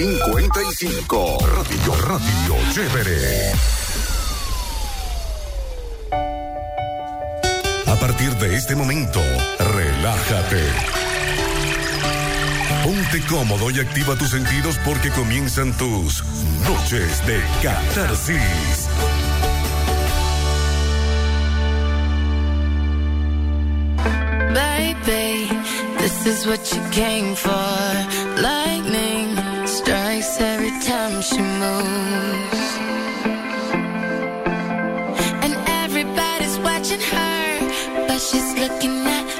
55. Radio, Radio Chévere. A partir de este momento, relájate. Ponte cómodo y activa tus sentidos porque comienzan tus noches de catarsis. Baby, this is what you came for. Lightning she moves. And everybody's watching her, but she's looking at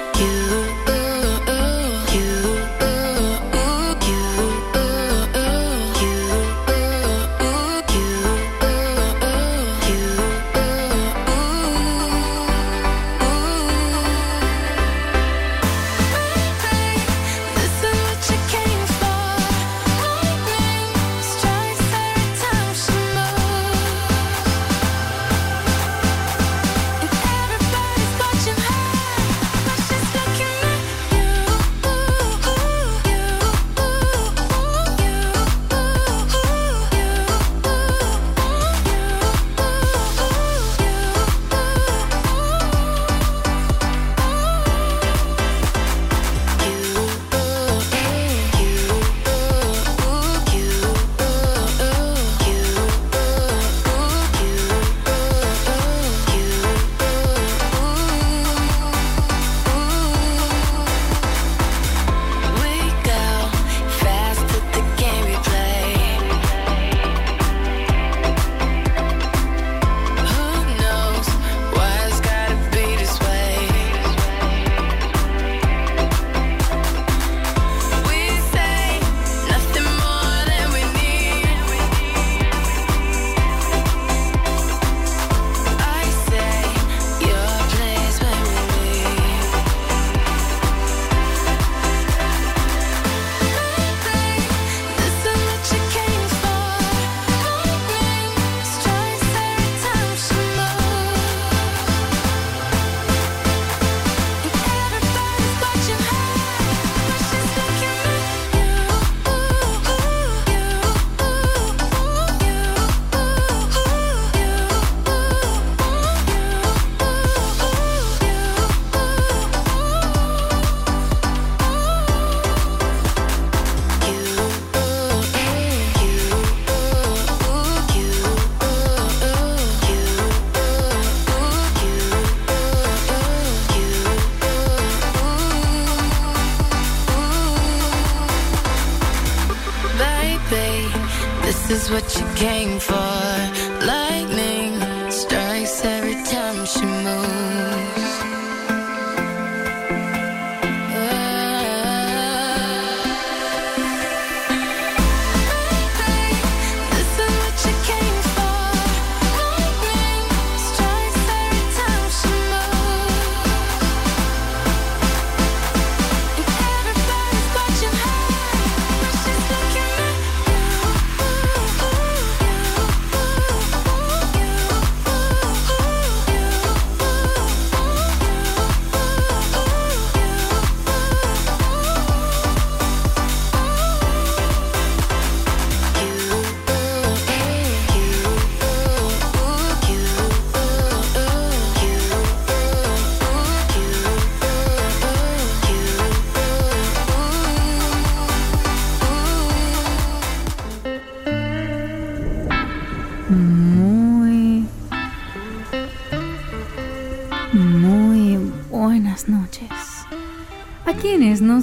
came for.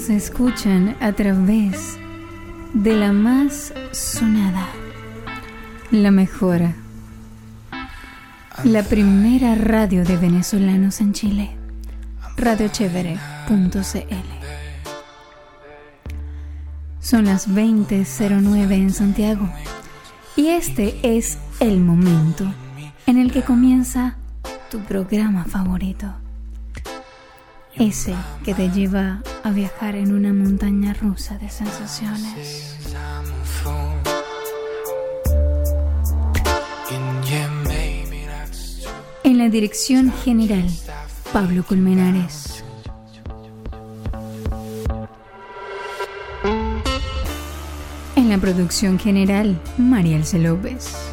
Nos escuchan a través de la más sonada, la mejor, la primera radio de venezolanos en Chile, radiochevere.cl. Son las 20.09 en Santiago y este es el momento en el que comienza tu programa favorito. Ese que te lleva viajar en una montaña rusa de sensaciones. En la dirección general, Pablo Colmenares. En la producción general, María Elce López.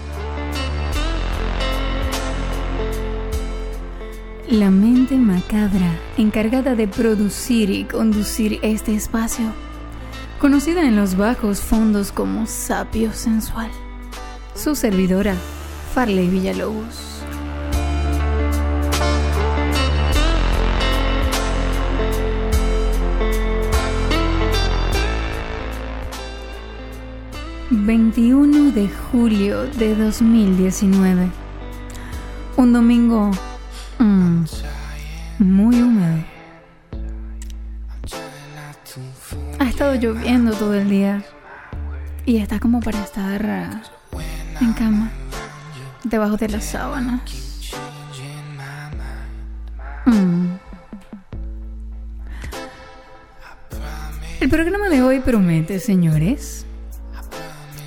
La mente macabra encargada de producir y conducir este espacio, conocida en los bajos fondos como Sapio Sensual. Su servidora, Farley Villalobos. ...21 de julio de 2019... ...un domingo... mm, ...muy húmedo... ...ha estado lloviendo todo el día... ...y está como para estar... eh, ...en cama... ...debajo de las sábanas... Mm. El programa de hoy promete, señores...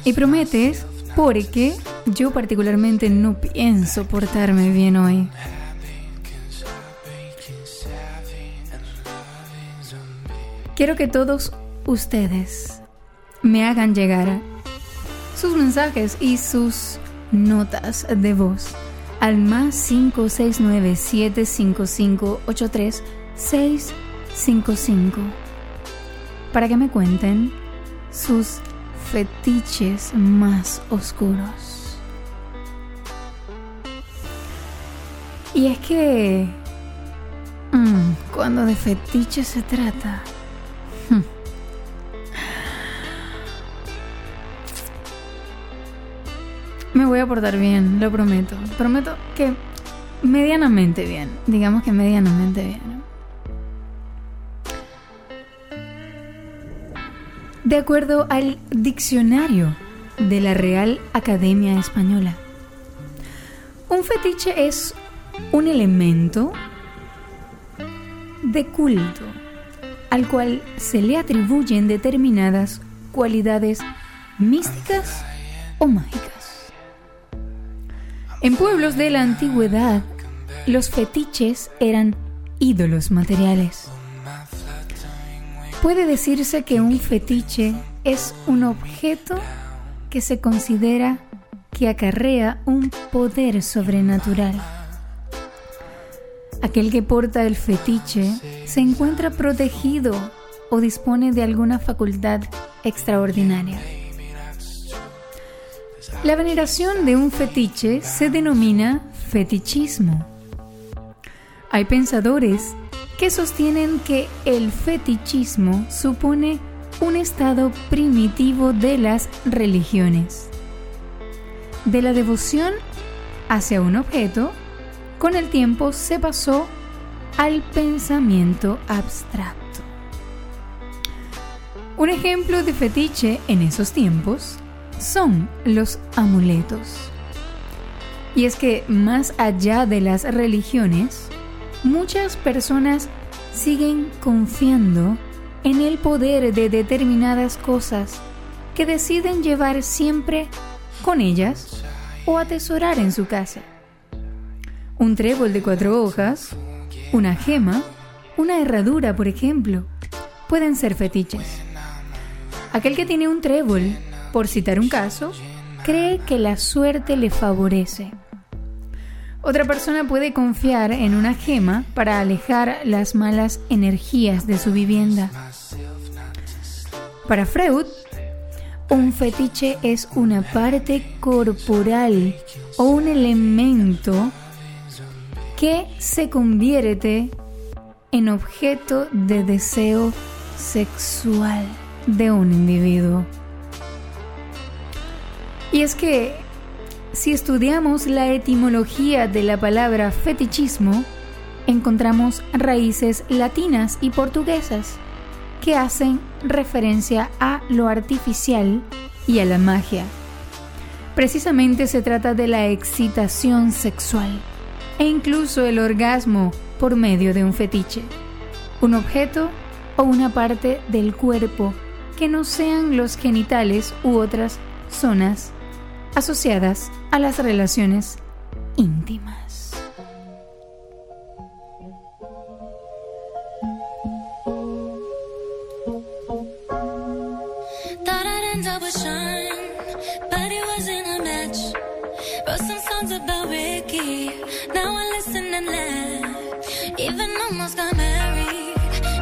Y prometes porque yo particularmente no pienso portarme bien hoy. Quiero que todos ustedes me hagan llegar sus mensajes y sus notas de voz al más 569 755 655 para que me cuenten sus fetiches más oscuros. Y es que mm, cuando de fetiches se trata, me voy a portar bien, lo prometo. Prometo que medianamente bien, digamos que medianamente bien. De acuerdo al diccionario de la Real Academia Española, un fetiche es un elemento de culto al cual se le atribuyen determinadas cualidades místicas o mágicas. En pueblos de la antigüedad, los fetiches eran ídolos materiales. Puede decirse que un fetiche es un objeto que se considera que acarrea un poder sobrenatural. Aquel que porta el fetiche se encuentra protegido o dispone de alguna facultad extraordinaria. La veneración de un fetiche se denomina fetichismo. Hay pensadores que sostienen que el fetichismo supone un estado primitivo de las religiones. De la devoción hacia un objeto, con el tiempo se pasó al pensamiento abstracto. Un ejemplo de fetiche en esos tiempos son los amuletos. Y es que más allá de las religiones, muchas personas siguen confiando en el poder de determinadas cosas que deciden llevar siempre con ellas o atesorar en su casa. Un trébol de cuatro hojas, una gema, una herradura, por ejemplo, pueden ser fetiches. Aquel que tiene un trébol, por citar un caso, cree que la suerte le favorece. Otra persona puede confiar en una gema para alejar las malas energías de su vivienda. Para Freud, un fetiche es una parte corporal o un elemento que se convierte en objeto de deseo sexual de un individuo. Y es que si estudiamos la etimología de la palabra fetichismo, encontramos raíces latinas y portuguesas que hacen referencia a lo artificial y a la magia. Precisamente se trata de la excitación sexual e incluso el orgasmo por medio de un fetiche, un objeto o una parte del cuerpo que no sean los genitales u otras zonas asociadas a las relaciones íntimas.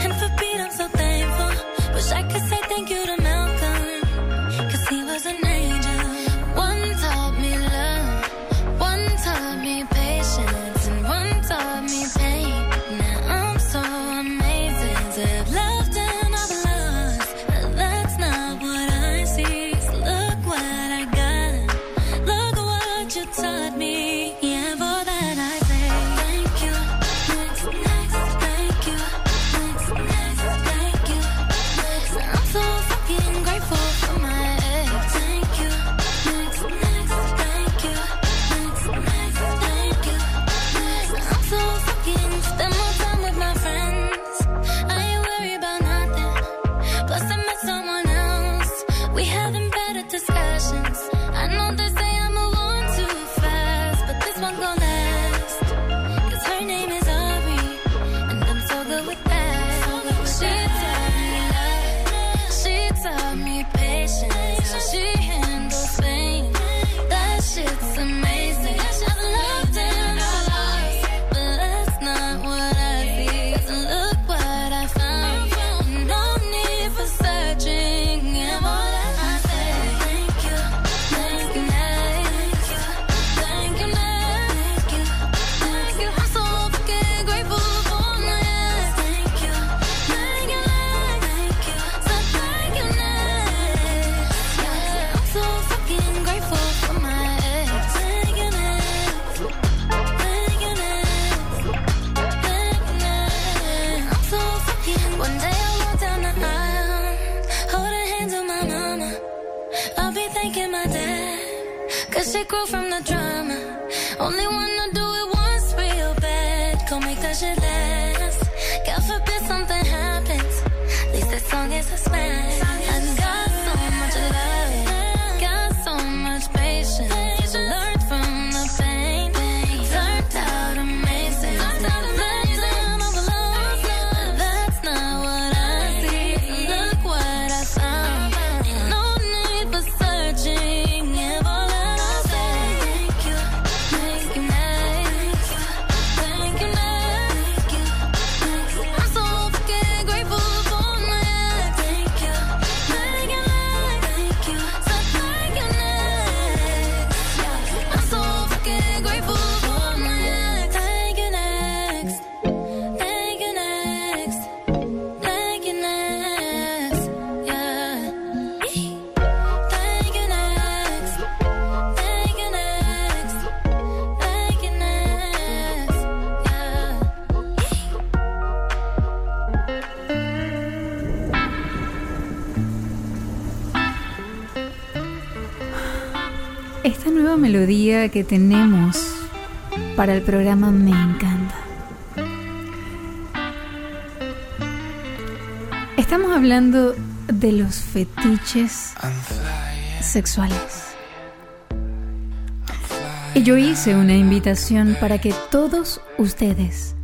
And for so thankful. Wish I could say thank you to. melodía que tenemos para el programa me encanta. Estamos hablando de los fetiches sexuales. Y yo hice una invitación para que todos ustedes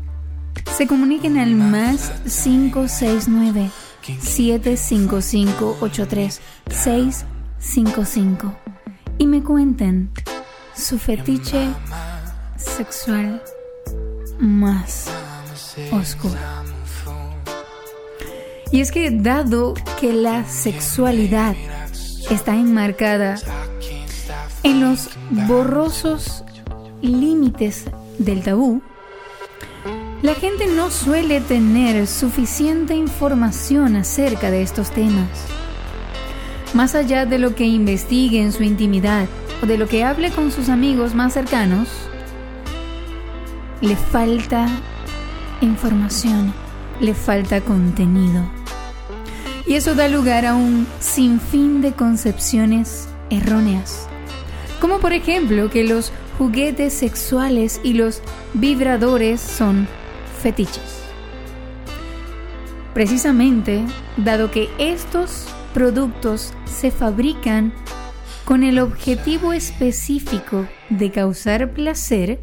se comuniquen al más 569 755 83655 y me cuenten su fetiche sexual más oscuro. Y es que dado que la sexualidad está enmarcada en los borrosos límites del tabú, la gente no suele tener suficiente información acerca de estos temas. Más allá de lo que investigue en su intimidad, o de lo que hable con sus amigos más cercanos, le falta información, le falta contenido. Y eso da lugar a un sinfín de concepciones erróneas, como por ejemplo que los juguetes sexuales y los vibradores son fetiches. Precisamente, dado que estos productos se fabrican con el objetivo específico de causar placer,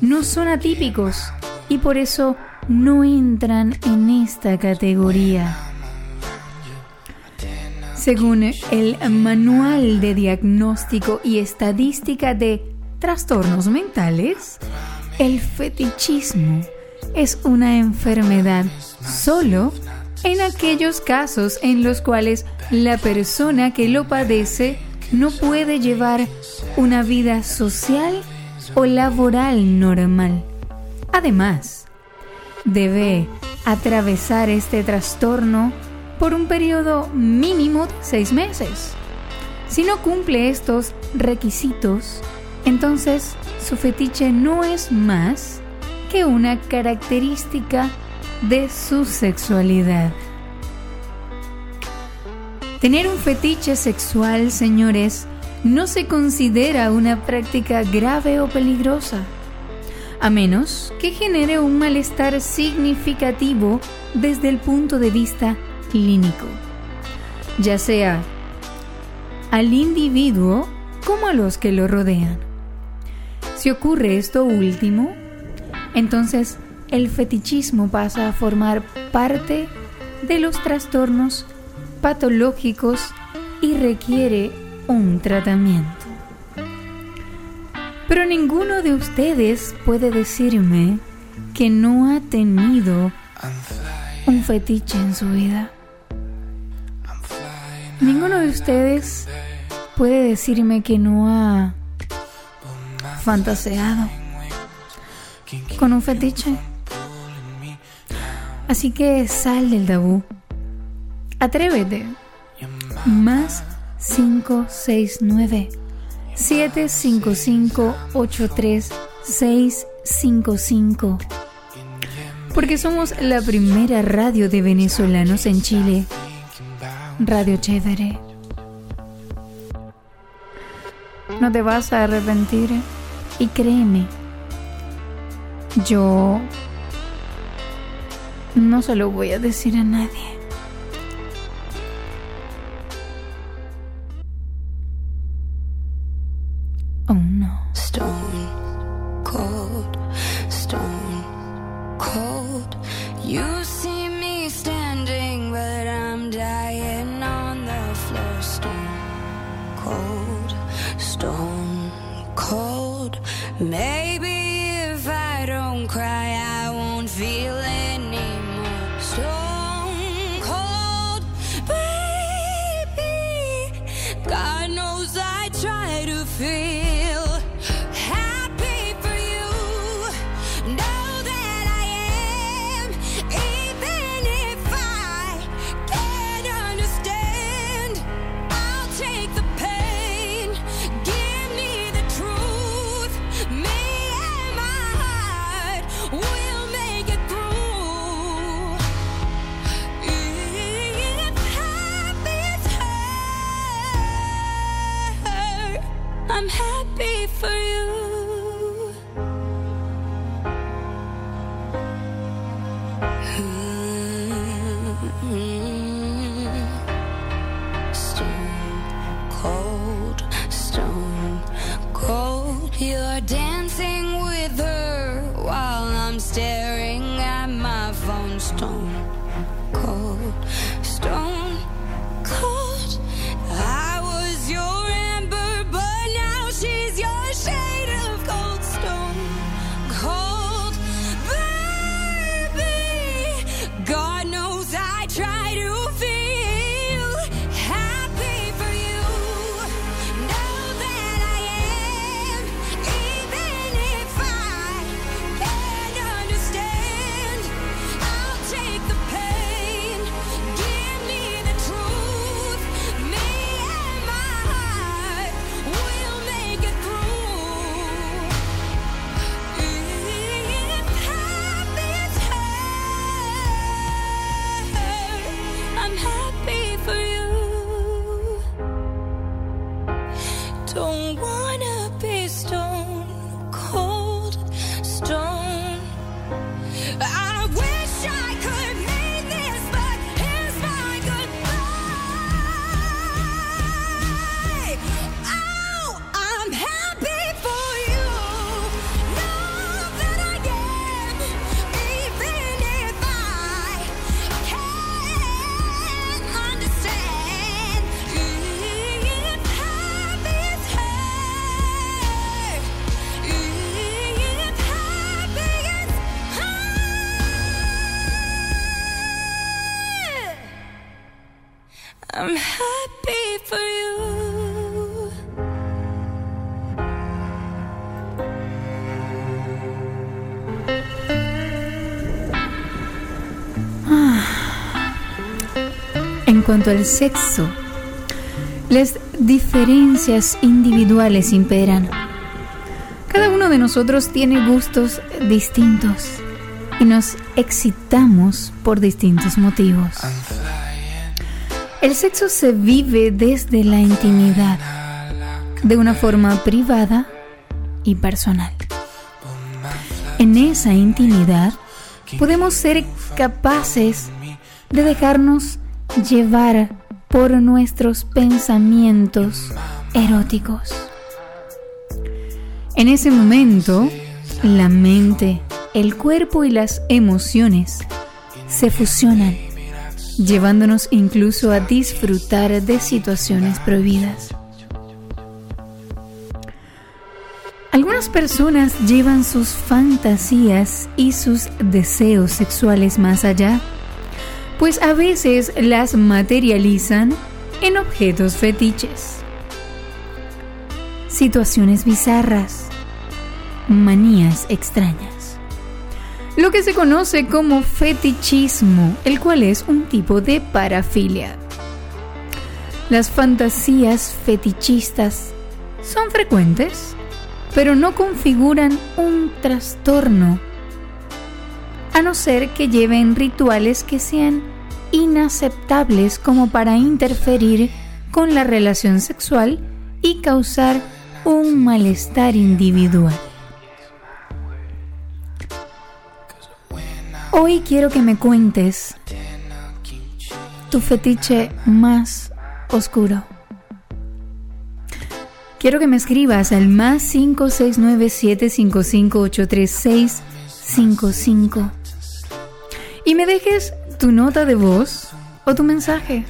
no son atípicos y por eso no entran en esta categoría. Según el Manual de Diagnóstico y Estadística de Trastornos Mentales, el fetichismo es una enfermedad solo en aquellos casos en los cuales la persona que lo padece no puede llevar una vida social o laboral normal. Además, debe atravesar este trastorno por un periodo mínimo de seis meses. Si no cumple estos requisitos, entonces su fetiche no es más que una característica de su sexualidad. Tener un fetiche sexual, señores, no se considera una práctica grave o peligrosa, a menos que genere un malestar significativo desde el punto de vista clínico, ya sea al individuo como a los que lo rodean. Si ocurre esto último, entonces el fetichismo pasa a formar parte de los trastornos patológicos y requiere un tratamiento. Pero ninguno de ustedes puede decirme que no ha tenido un fetiche en su vida. Ninguno de ustedes puede decirme que no ha fantaseado con un fetiche. Así que sal del tabú. Atrévete. Más 569 755 83655 Porque somos la primera radio de venezolanos en Chile. Radio Chévere. No te vas a arrepentir y créeme, yo no se lo voy a decir a nadie. Cuanto al sexo, las diferencias individuales imperan. Cada uno de nosotros tiene gustos distintos y nos excitamos por distintos motivos. El sexo se vive desde la intimidad, de una forma privada y personal. En esa intimidad podemos ser capaces de dejarnos llevar por nuestros pensamientos eróticos. En ese momento, la mente, el cuerpo y las emociones se fusionan, llevándonos incluso a disfrutar de situaciones prohibidas. Algunas personas llevan sus fantasías y sus deseos sexuales más allá, pues a veces las materializan en objetos fetiches, situaciones bizarras, manías extrañas. Lo que se conoce como fetichismo, el cual es un tipo de parafilia. Las fantasías fetichistas son frecuentes pero no configuran un trastorno, a no ser que lleven rituales que sean inaceptables como para interferir con la relación sexual y causar un malestar individual. Hoy quiero que me cuentes tu fetiche más oscuro. Quiero que me escribas al más 569-755-83655 y me dejes tu nota de voz o tu mensaje.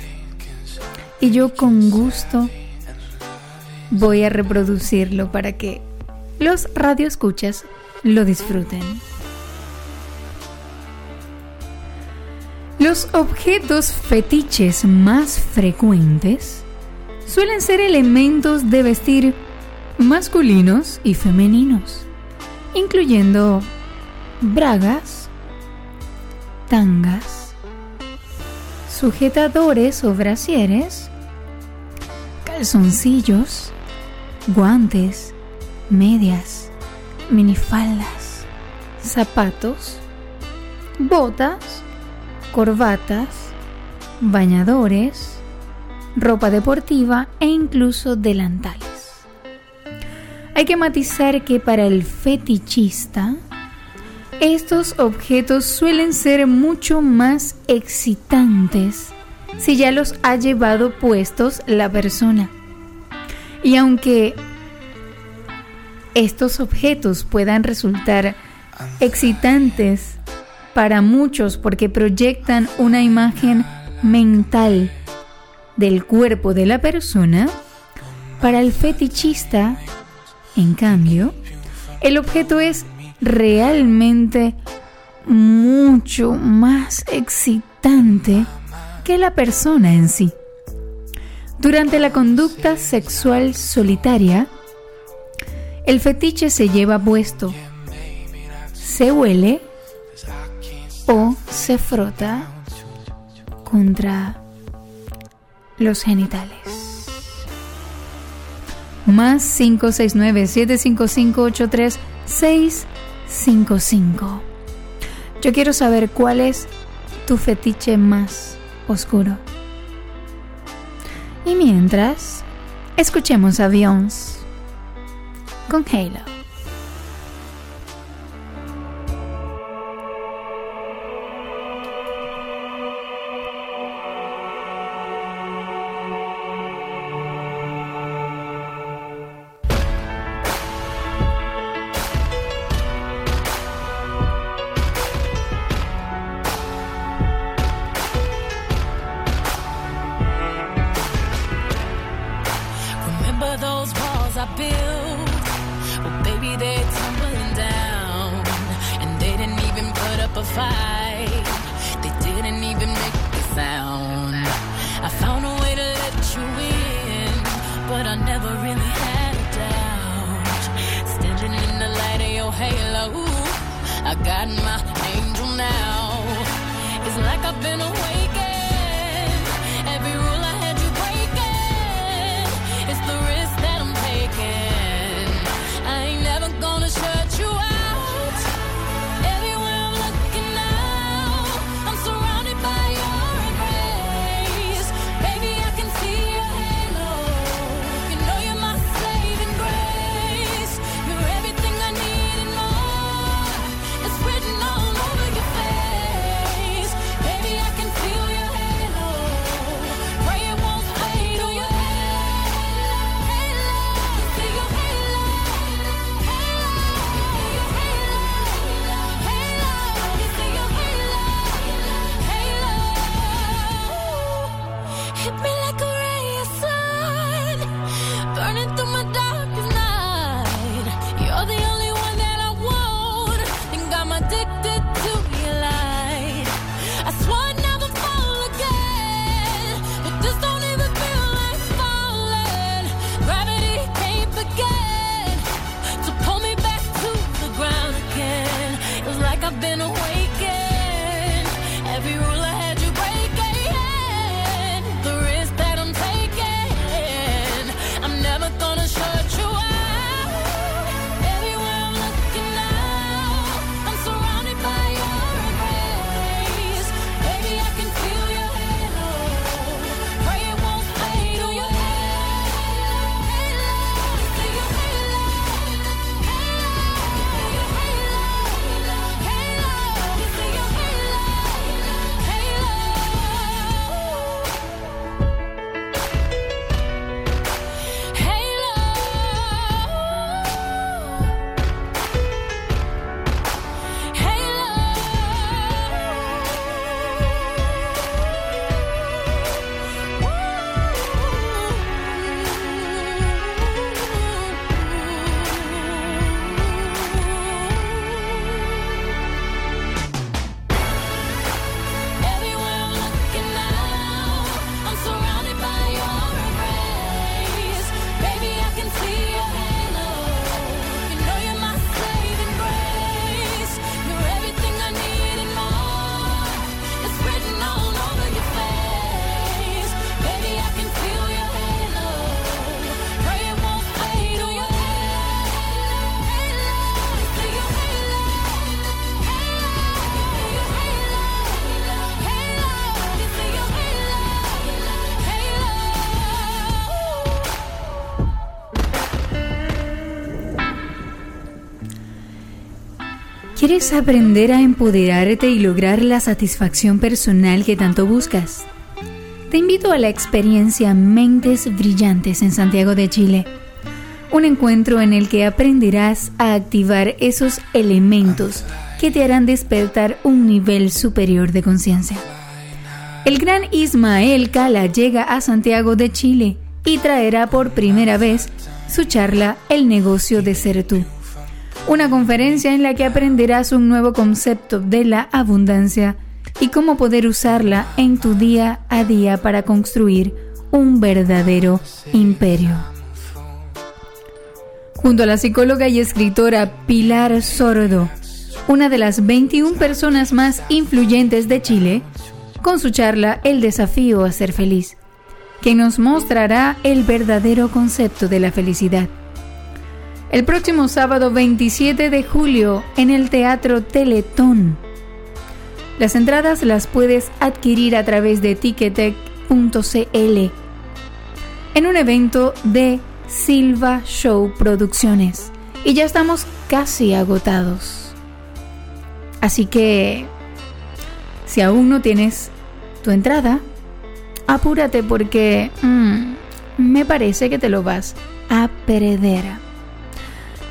Y yo con gusto voy a reproducirlo para que los radioescuchas lo disfruten. Los objetos fetiches más frecuentes suelen ser elementos de vestir masculinos y femeninos, incluyendo bragas, tangas, sujetadores o brasieres, calzoncillos, guantes, medias, minifaldas, zapatos, botas, corbatas, bañadores, ropa deportiva e incluso delantales. Hay que matizar que para el fetichista, estos objetos suelen ser mucho más excitantes si ya los ha llevado puestos la persona. Y aunque estos objetos puedan resultar excitantes para muchos porque proyectan una imagen mental del cuerpo de la persona, para el fetichista, en cambio, el objeto es realmente mucho más excitante que la persona en sí. Durante la conducta sexual solitaria, el fetiche se lleva puesto, se huele o se frota contra los genitales. Más 569-755-83655. Yo quiero saber cuál es tu fetiche más oscuro. Y mientras, escuchemos a con Halo. ¿Quieres aprender a empoderarte y lograr la satisfacción personal que tanto buscas? Te invito a la experiencia Mentes Brillantes en Santiago de Chile. Un encuentro en el que aprenderás a activar esos elementos que te harán despertar un nivel superior de conciencia. El gran Ismael Cala llega a Santiago de Chile y traerá por primera vez su charla El negocio de ser tú una conferencia en la que aprenderás un nuevo concepto de la abundancia y cómo poder usarla en tu día a día para construir un verdadero imperio. Junto a la psicóloga y escritora Pilar Sordo, una de las 21 personas más influyentes de Chile, con su charla El desafío a ser feliz, que nos mostrará el verdadero concepto de la felicidad el próximo sábado 27 de julio en el Teatro Teletón. Las entradas las puedes adquirir a través de ticketek.cl en un evento de Silva Show Producciones y ya estamos casi agotados. Así que si aún no tienes tu entrada, apúrate porque mm, me parece que te lo vas a perder.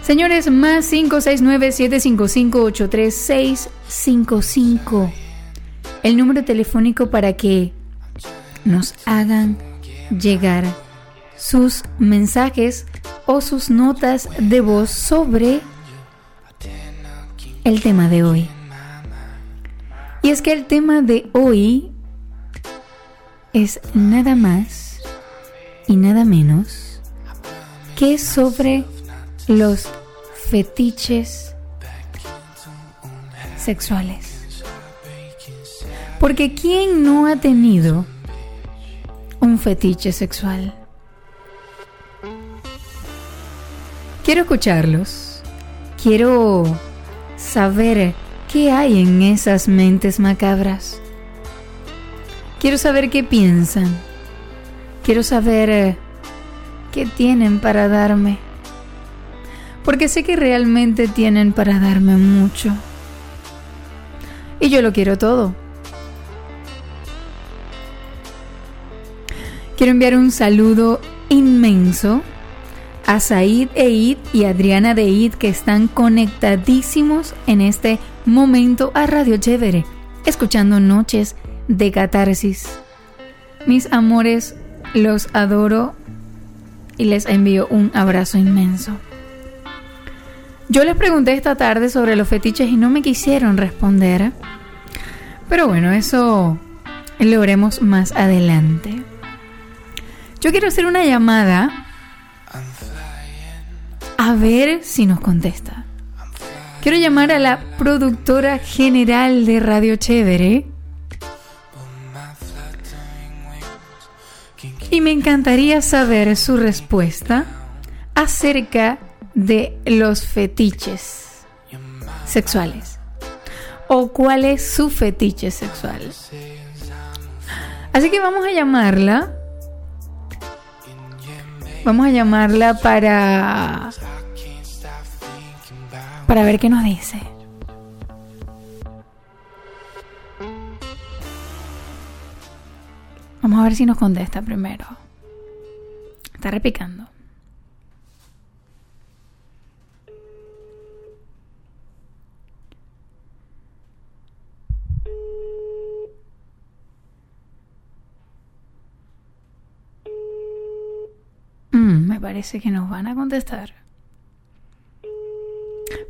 Señores, más 569-755-83655. El número telefónico para que nos hagan llegar sus mensajes o sus notas de voz sobre el tema de hoy. Y es que el tema de hoy es nada más y nada menos que sobre los fetiches sexuales. Porque ¿quién no ha tenido un fetiche sexual? Quiero escucharlos. Quiero saber qué hay en esas mentes macabras. Quiero saber qué piensan. Quiero saber eh, qué tienen para darme porque sé que realmente tienen para darme mucho. Y yo lo quiero todo. Quiero enviar un saludo inmenso a Said Eid y Adriana de Eid que están conectadísimos en este momento a Radio Chévere, escuchando Noches de Catarsis. Mis amores, los adoro y les envío un abrazo inmenso. Yo les pregunté esta tarde sobre los fetiches y no me quisieron responder. Pero bueno, eso lo veremos más adelante. Yo quiero hacer una llamada a ver si nos contesta. Quiero llamar a la productora general de Radio Chévere. Y me encantaría saber su respuesta acerca de los fetiches sexuales o cuál es su fetiche sexual. Así que vamos a llamarla. Vamos a llamarla para para ver qué nos dice. Vamos a ver si nos contesta primero. Está repicando. Mm, me parece que nos van a contestar.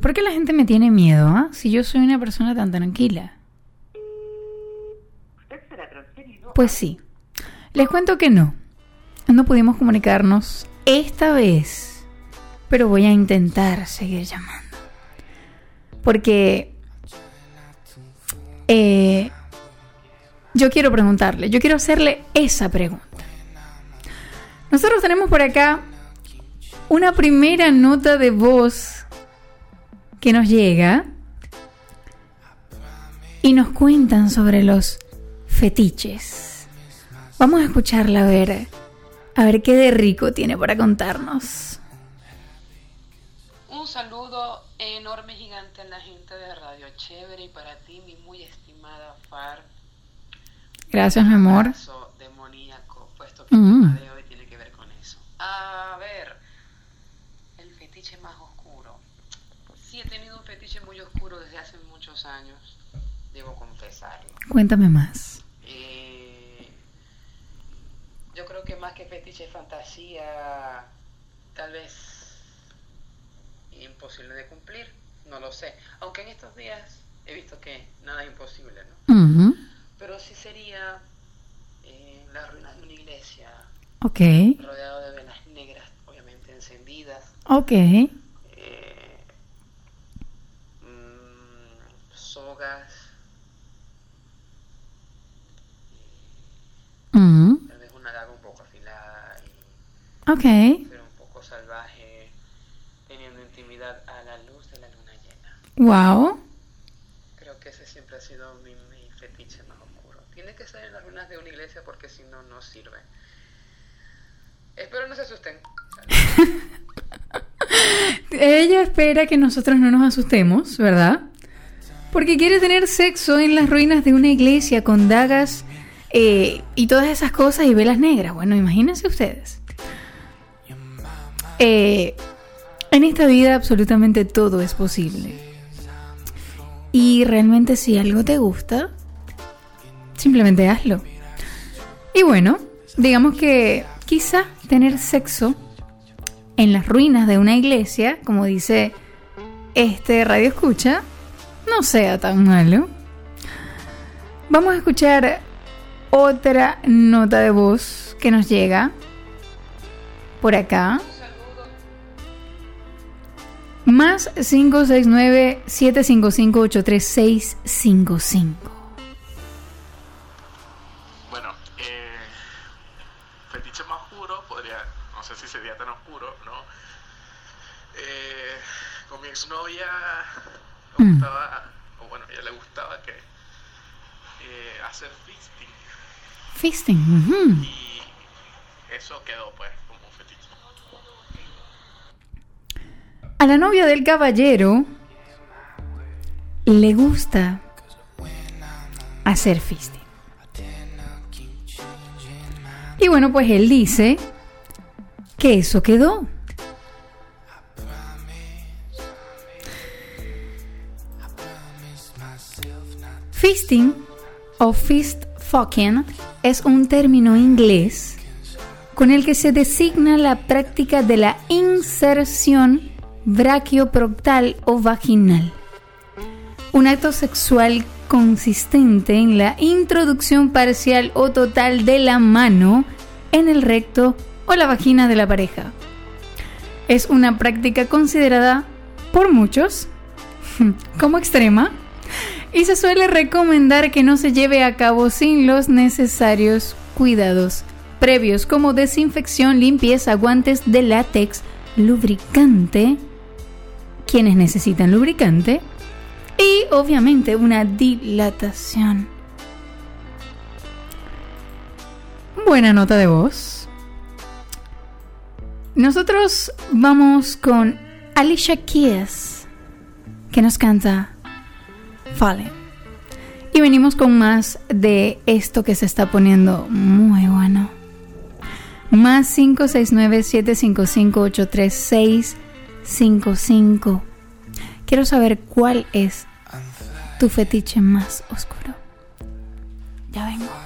¿Por qué la gente me tiene miedo, ah? Si yo soy una persona tan tranquila. Pues sí. Les cuento que no. No pudimos comunicarnos esta vez. Pero voy a intentar seguir llamando. Porque... Eh, yo quiero preguntarle, yo quiero hacerle esa pregunta. Nosotros tenemos por acá una primera nota de voz que nos llega y nos cuentan sobre los fetiches. Vamos a escucharla a ver, a ver qué de rico tiene para contarnos. Un saludo enorme, gigante a la gente de Radio Chévere y para ti, mi muy estimada Far. Gracias, mi amor. Demoníaco, puesto que Mm. tema de hoy tiene que ver con eso. A ver, el fetiche más oscuro. Sí, he tenido un fetiche muy oscuro desde hace muchos años, debo confesarlo. Cuéntame más. Eh, yo creo que más que fetiche fantasía, tal vez imposible de cumplir, no lo sé. Aunque en estos días he visto que nada es imposible, ¿no? Pero sí sería eh, las ruinas de una iglesia, Ok, rodeado de velas negras, obviamente encendidas, ok. eh, mm, sogas, Ujú. tal vez una daga un poco afilada y Ok, ser un poco salvaje, teniendo intimidad a la luz de la luna llena. wow. Creo que ese siempre ha sido mi, mi fetiche más oscuro. Tiene que ser en las ruinas de una iglesia porque si no, no sirve. Espero no se asusten. Ella espera que nosotros no nos asustemos, ¿verdad? Porque quiere tener sexo en las ruinas de una iglesia con dagas eh, y todas esas cosas y velas negras. Bueno, imagínense ustedes. Eh, en esta vida absolutamente todo es posible. Y realmente si algo te gusta, simplemente hazlo. Y bueno, digamos que quizá tener sexo en las ruinas de una iglesia, como dice este radio escucha, no sea tan malo. Vamos a escuchar otra nota de voz que nos llega por acá. Más 569-755-83655. Bueno, eh, fetiche más oscuro podría, no sé si sería tan oscuro, ¿no? Eh, con mi exnovia Mm o bueno, a ella le gustaba que eh, hacer fisting Y eso quedó pues como un fetiche. A la novia del caballero le gusta hacer fisting. Y bueno, pues él dice que eso quedó. Fisting o fist fucking es un término inglés con el que se designa la práctica de la inserción brachioproctal o vaginal. Un acto sexual consistente en la introducción parcial o total de la mano en el recto o la vagina de la pareja. Es una práctica considerada por muchos como extrema y se suele recomendar que no se lleve a cabo sin los necesarios cuidados previos como desinfección, limpieza, guantes de látex, lubricante, quienes necesitan lubricante y obviamente una dilatación. Buena nota de voz. Nosotros vamos con Alicia Keys, que nos canta Fallen. Y venimos con más de esto que se está poniendo muy bueno. Más 569-755-83655. Quiero saber cuál es tu fetiche más oscuro. Ya vengo.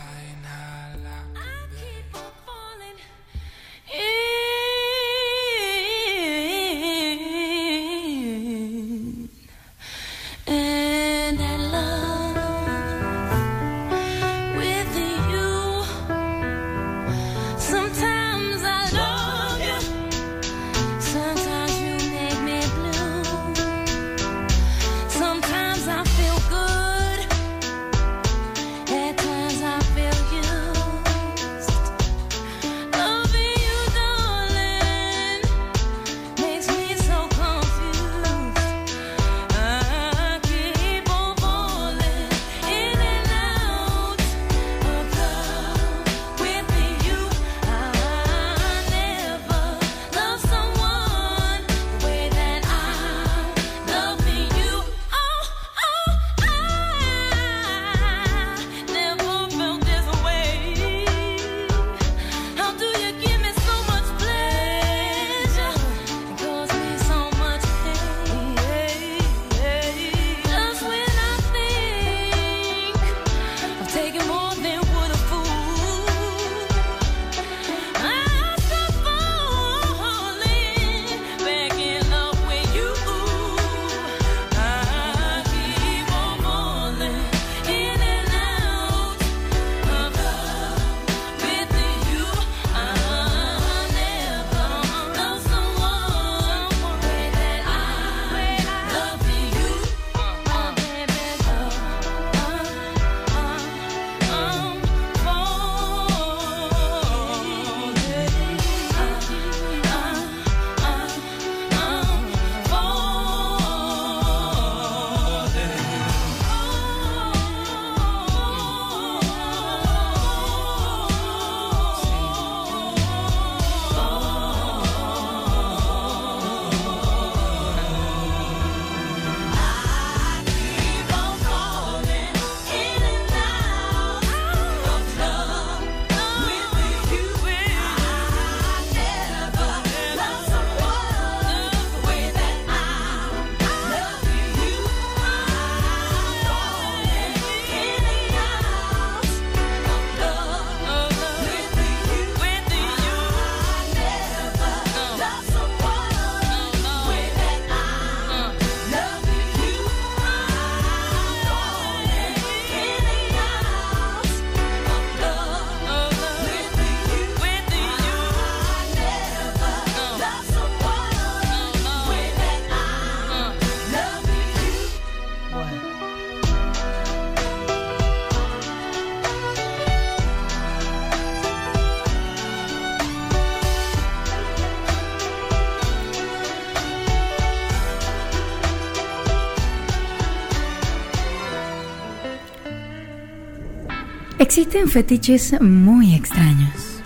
Existen fetiches muy extraños.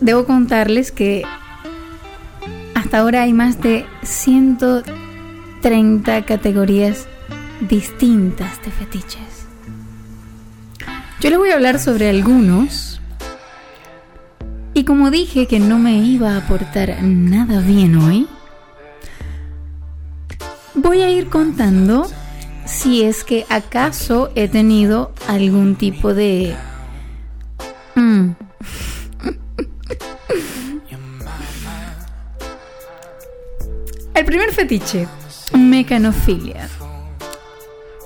Debo contarles que hasta ahora hay más de 130 categorías distintas de fetiches. Yo les voy a hablar sobre algunos. Y como dije que no me iba a aportar nada bien hoy, voy a ir contando si es que acaso he tenido algún tipo de... Mm. El primer fetiche, mecanofilia.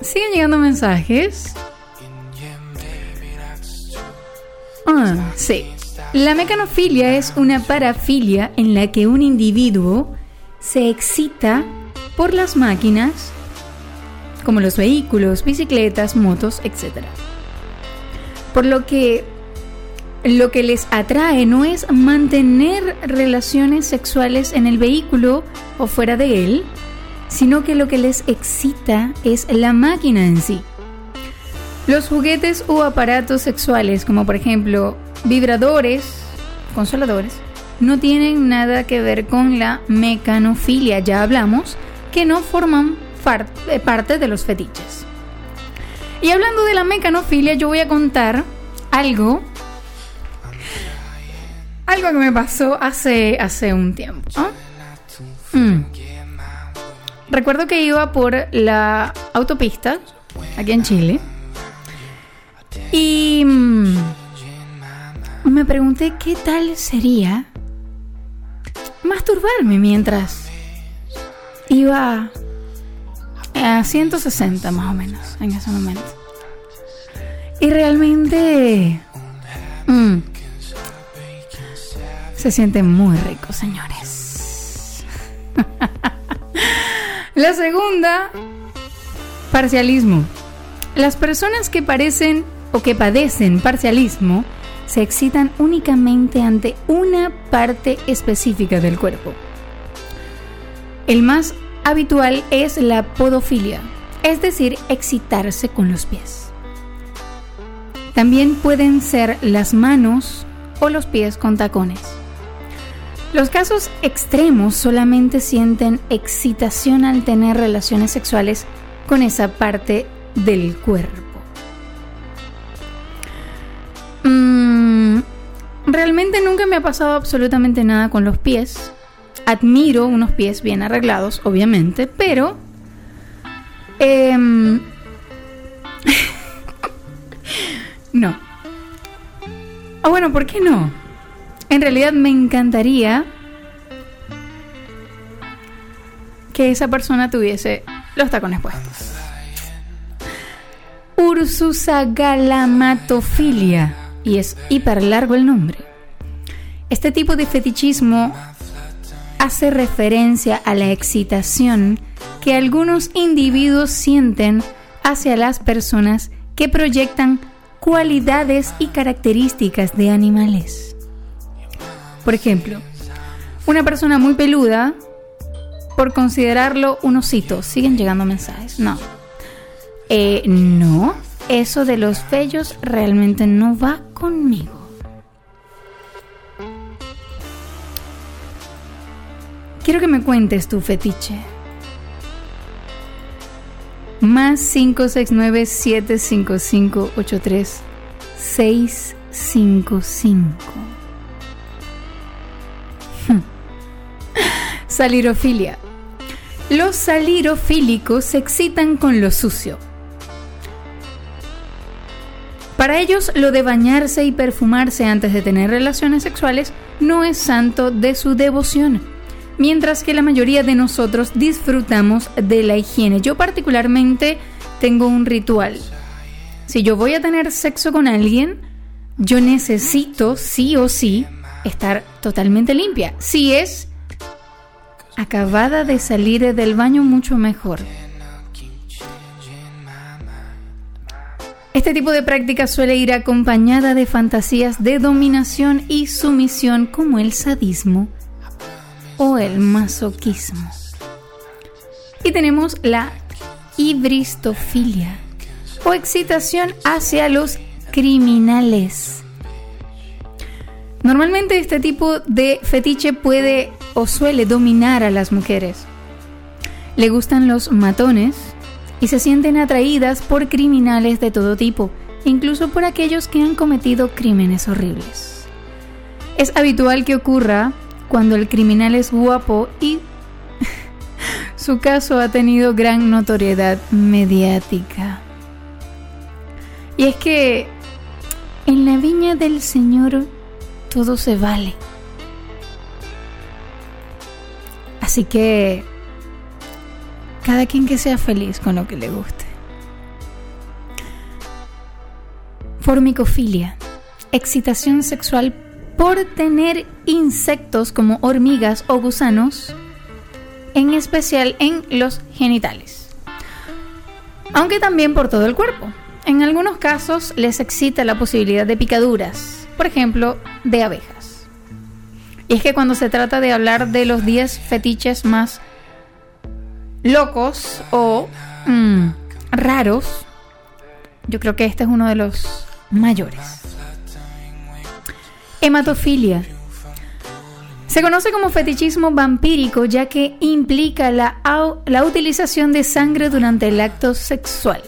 Siguen llegando mensajes. Ah, sí. La mecanofilia es una parafilia en la que un individuo se excita por las máquinas, como los vehículos, bicicletas, motos, etc. Por lo que lo que les atrae no es mantener relaciones sexuales en el vehículo o fuera de él, sino que lo que les excita es la máquina en sí. Los juguetes o aparatos sexuales, como por ejemplo vibradores, consoladores, no tienen nada que ver con la mecanofilia, ya hablamos, que no forman parte de los fetiches. Y hablando de la mecanofilia, yo voy a contar algo algo que me pasó hace, hace un tiempo. Mm. Recuerdo que iba por la autopista aquí en Chile y mm, me pregunté qué tal sería masturbarme mientras iba a 160 más o menos en ese momento. Y realmente... Mm, se siente muy rico, señores. La segunda, parcialismo. Las personas que parecen o que padecen parcialismo se excitan únicamente ante una parte específica del cuerpo. El más habitual es la podofilia, es decir, excitarse con los pies. También pueden ser las manos o los pies con tacones. Los casos extremos solamente sienten excitación al tener relaciones sexuales con esa parte del cuerpo. Mm, realmente nunca me ha pasado absolutamente nada con los pies. Admiro unos pies bien arreglados, obviamente, pero... Em, no. O bueno, ¿por qué no? En realidad me encantaría que esa persona tuviese los tacones puestos. Ursusa galamatofilia. Y es hiper largo el nombre. Este tipo de fetichismo hace referencia a la excitación que algunos individuos sienten hacia las personas que proyectan cualidades y características de animales. Por ejemplo, una persona muy peluda, por considerarlo un osito, siguen llegando mensajes. No. Eh, no, eso de los bellos realmente no va conmigo. Quiero que me cuentes tu fetiche. Más 569 755 83 655. Salirofilia. Los salirofílicos se excitan con lo sucio. Para ellos, lo de bañarse y perfumarse antes de tener relaciones sexuales no es santo de su devoción, mientras que la mayoría de nosotros disfrutamos de la higiene. Yo particularmente tengo un ritual. Si yo voy a tener sexo con alguien, yo necesito sí o sí estar totalmente limpia. Si es acabada de salir del baño mucho mejor. Este tipo de práctica suele ir acompañada de fantasías de dominación y sumisión como el sadismo o el masoquismo. Y tenemos la ibristofilia. o excitación hacia los criminales. Normalmente este tipo de fetiche puede o suele dominar a las mujeres. Le gustan los matones y se sienten atraídas por criminales de todo tipo, incluso por aquellos que han cometido crímenes horribles. Es habitual que ocurra cuando el criminal es guapo y su caso ha tenido gran notoriedad mediática. Y es que en la viña del Señor todo se vale. Así que cada quien que sea feliz con lo que le guste. Formicofilia, excitación sexual por tener insectos como hormigas o gusanos, en especial en los genitales. Aunque también por todo el cuerpo. En algunos casos les excita la posibilidad de picaduras, por ejemplo, de abejas. Y es que cuando se trata de hablar de los 10 fetiches más locos o mm, raros, yo creo que este es uno de los mayores. Hematofilia. Se conoce como fetichismo vampírico ya que implica la, la utilización de sangre durante el acto sexual.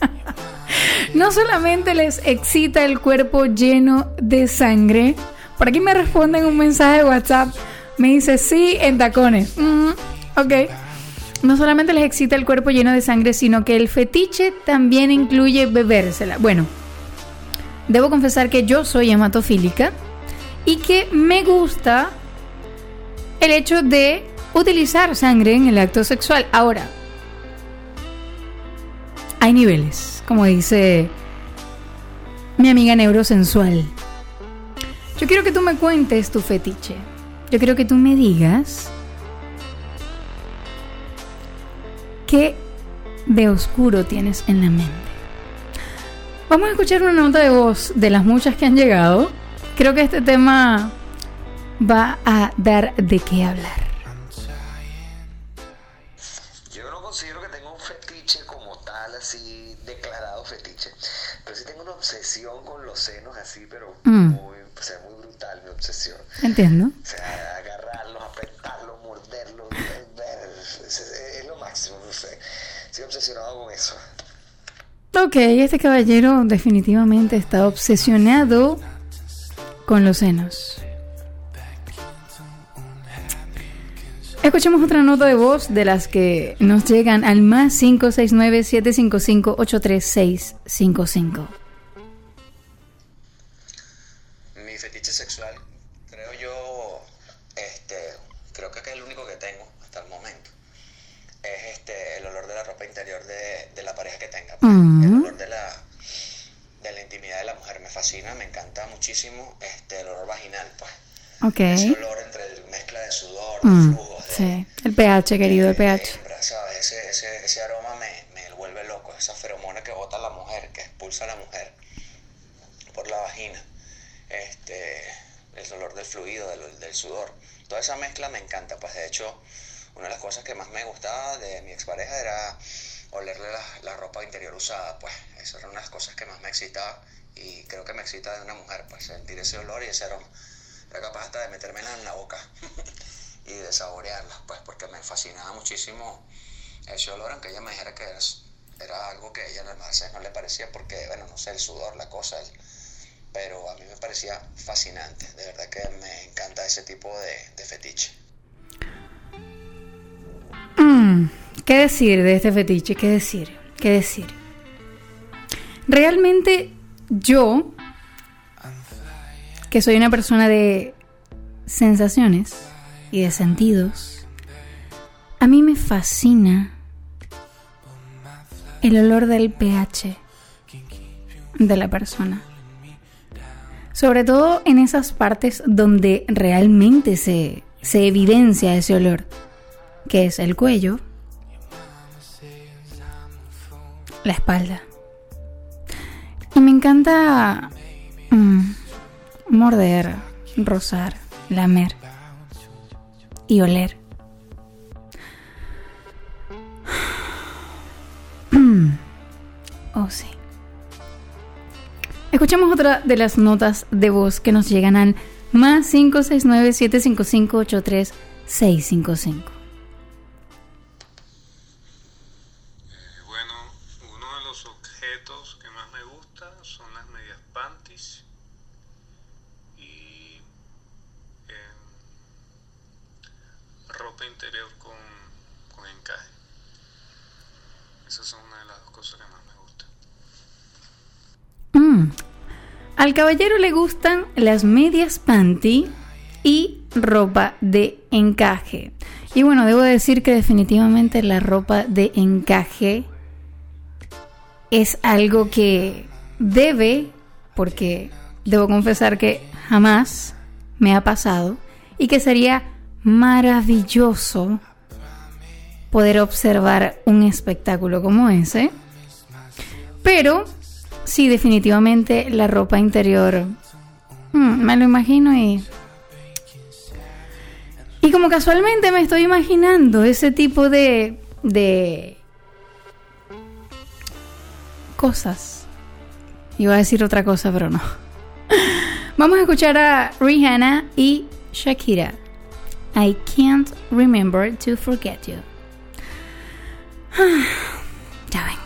no solamente les excita el cuerpo lleno de sangre, por aquí me responden un mensaje de WhatsApp, me dice sí en tacones. Mm, ok. No solamente les excita el cuerpo lleno de sangre, sino que el fetiche también incluye bebérsela. Bueno, debo confesar que yo soy hematofílica y que me gusta el hecho de utilizar sangre en el acto sexual. Ahora, hay niveles, como dice mi amiga neurosensual. Yo quiero que tú me cuentes tu fetiche. Yo quiero que tú me digas qué de oscuro tienes en la mente. Vamos a escuchar una nota de voz de las muchas que han llegado. Creo que este tema va a dar de qué hablar. Yo no considero que tenga un fetiche como tal, así declarado fetiche. Pero sí tengo una obsesión con los senos, así, pero Mm. muy, o sea, muy brutal mi obsesión. Entiendo. O sea, agarrarlos, apretarlos, morderlos, es, es- es lo máximo, no sé. Estoy obsesionado. Ok, este caballero definitivamente está obsesionado con los senos. Escuchemos otra nota de voz de las que nos llegan al más 569-755-83655. Mi fetiche sexual, creo yo, este, creo que es el único que tengo hasta el momento. Es este, el olor de la ropa interior de, de la pareja que tenga. pues. Mm. El olor de la, de la intimidad de la mujer me fascina, me encanta muchísimo este, el olor vaginal, pues. Ok. Ese olor entre el mezcla de sudor, de Mm, flujos, de, sí, el pH, querido, el de pH. hembra, ¿sabes? Ese, ese, ese aroma me, me vuelve loco, esa feromona que bota la mujer, que expulsa a la mujer por la vagina, este, el olor del fluido, del, del sudor. Toda esa mezcla me encanta, pues de hecho, una de las cosas que más me gustaba de mi expareja era olerle la, ropa interior usada, pues eso era una de las cosas que más me excitaba y creo que me excita de una mujer, pues sentir ese olor y ese aroma. Era capaz hasta de metérmela en la boca y de saborearla, pues porque me fascinaba muchísimo ese olor, aunque ella me dijera que era, algo que a ella a veces no le parecía porque, bueno, no sé, el sudor, la cosa, pero a mí me parecía fascinante, de verdad que me encanta ese tipo de, de fetiche. Mm, ¿Qué decir de este fetiche? ¿Qué decir? ¿Qué decir? Realmente yo, que soy una persona de sensaciones y de sentidos, a mí me fascina el olor del pH de la persona. Sobre todo en esas partes donde realmente se, se evidencia ese olor que es el cuello, la espalda. Y me encanta mm, morder, rozar, lamer y oler. Oh, sí. Escuchemos otra de las notas de voz que nos llegan al más 569 755 655 Al caballero le gustan las medias panty y ropa de encaje. Y bueno, debo decir que definitivamente la ropa de encaje es algo que debe, porque debo confesar que jamás me ha pasado, y que sería maravilloso poder observar un espectáculo como ese. Pero Sí, definitivamente la ropa interior. Hmm, me lo imagino y... Y como casualmente me estoy imaginando ese tipo de... de cosas. Iba a decir otra cosa, pero no. Vamos a escuchar a Rihanna y Shakira. I can't remember to forget you. Ya ven.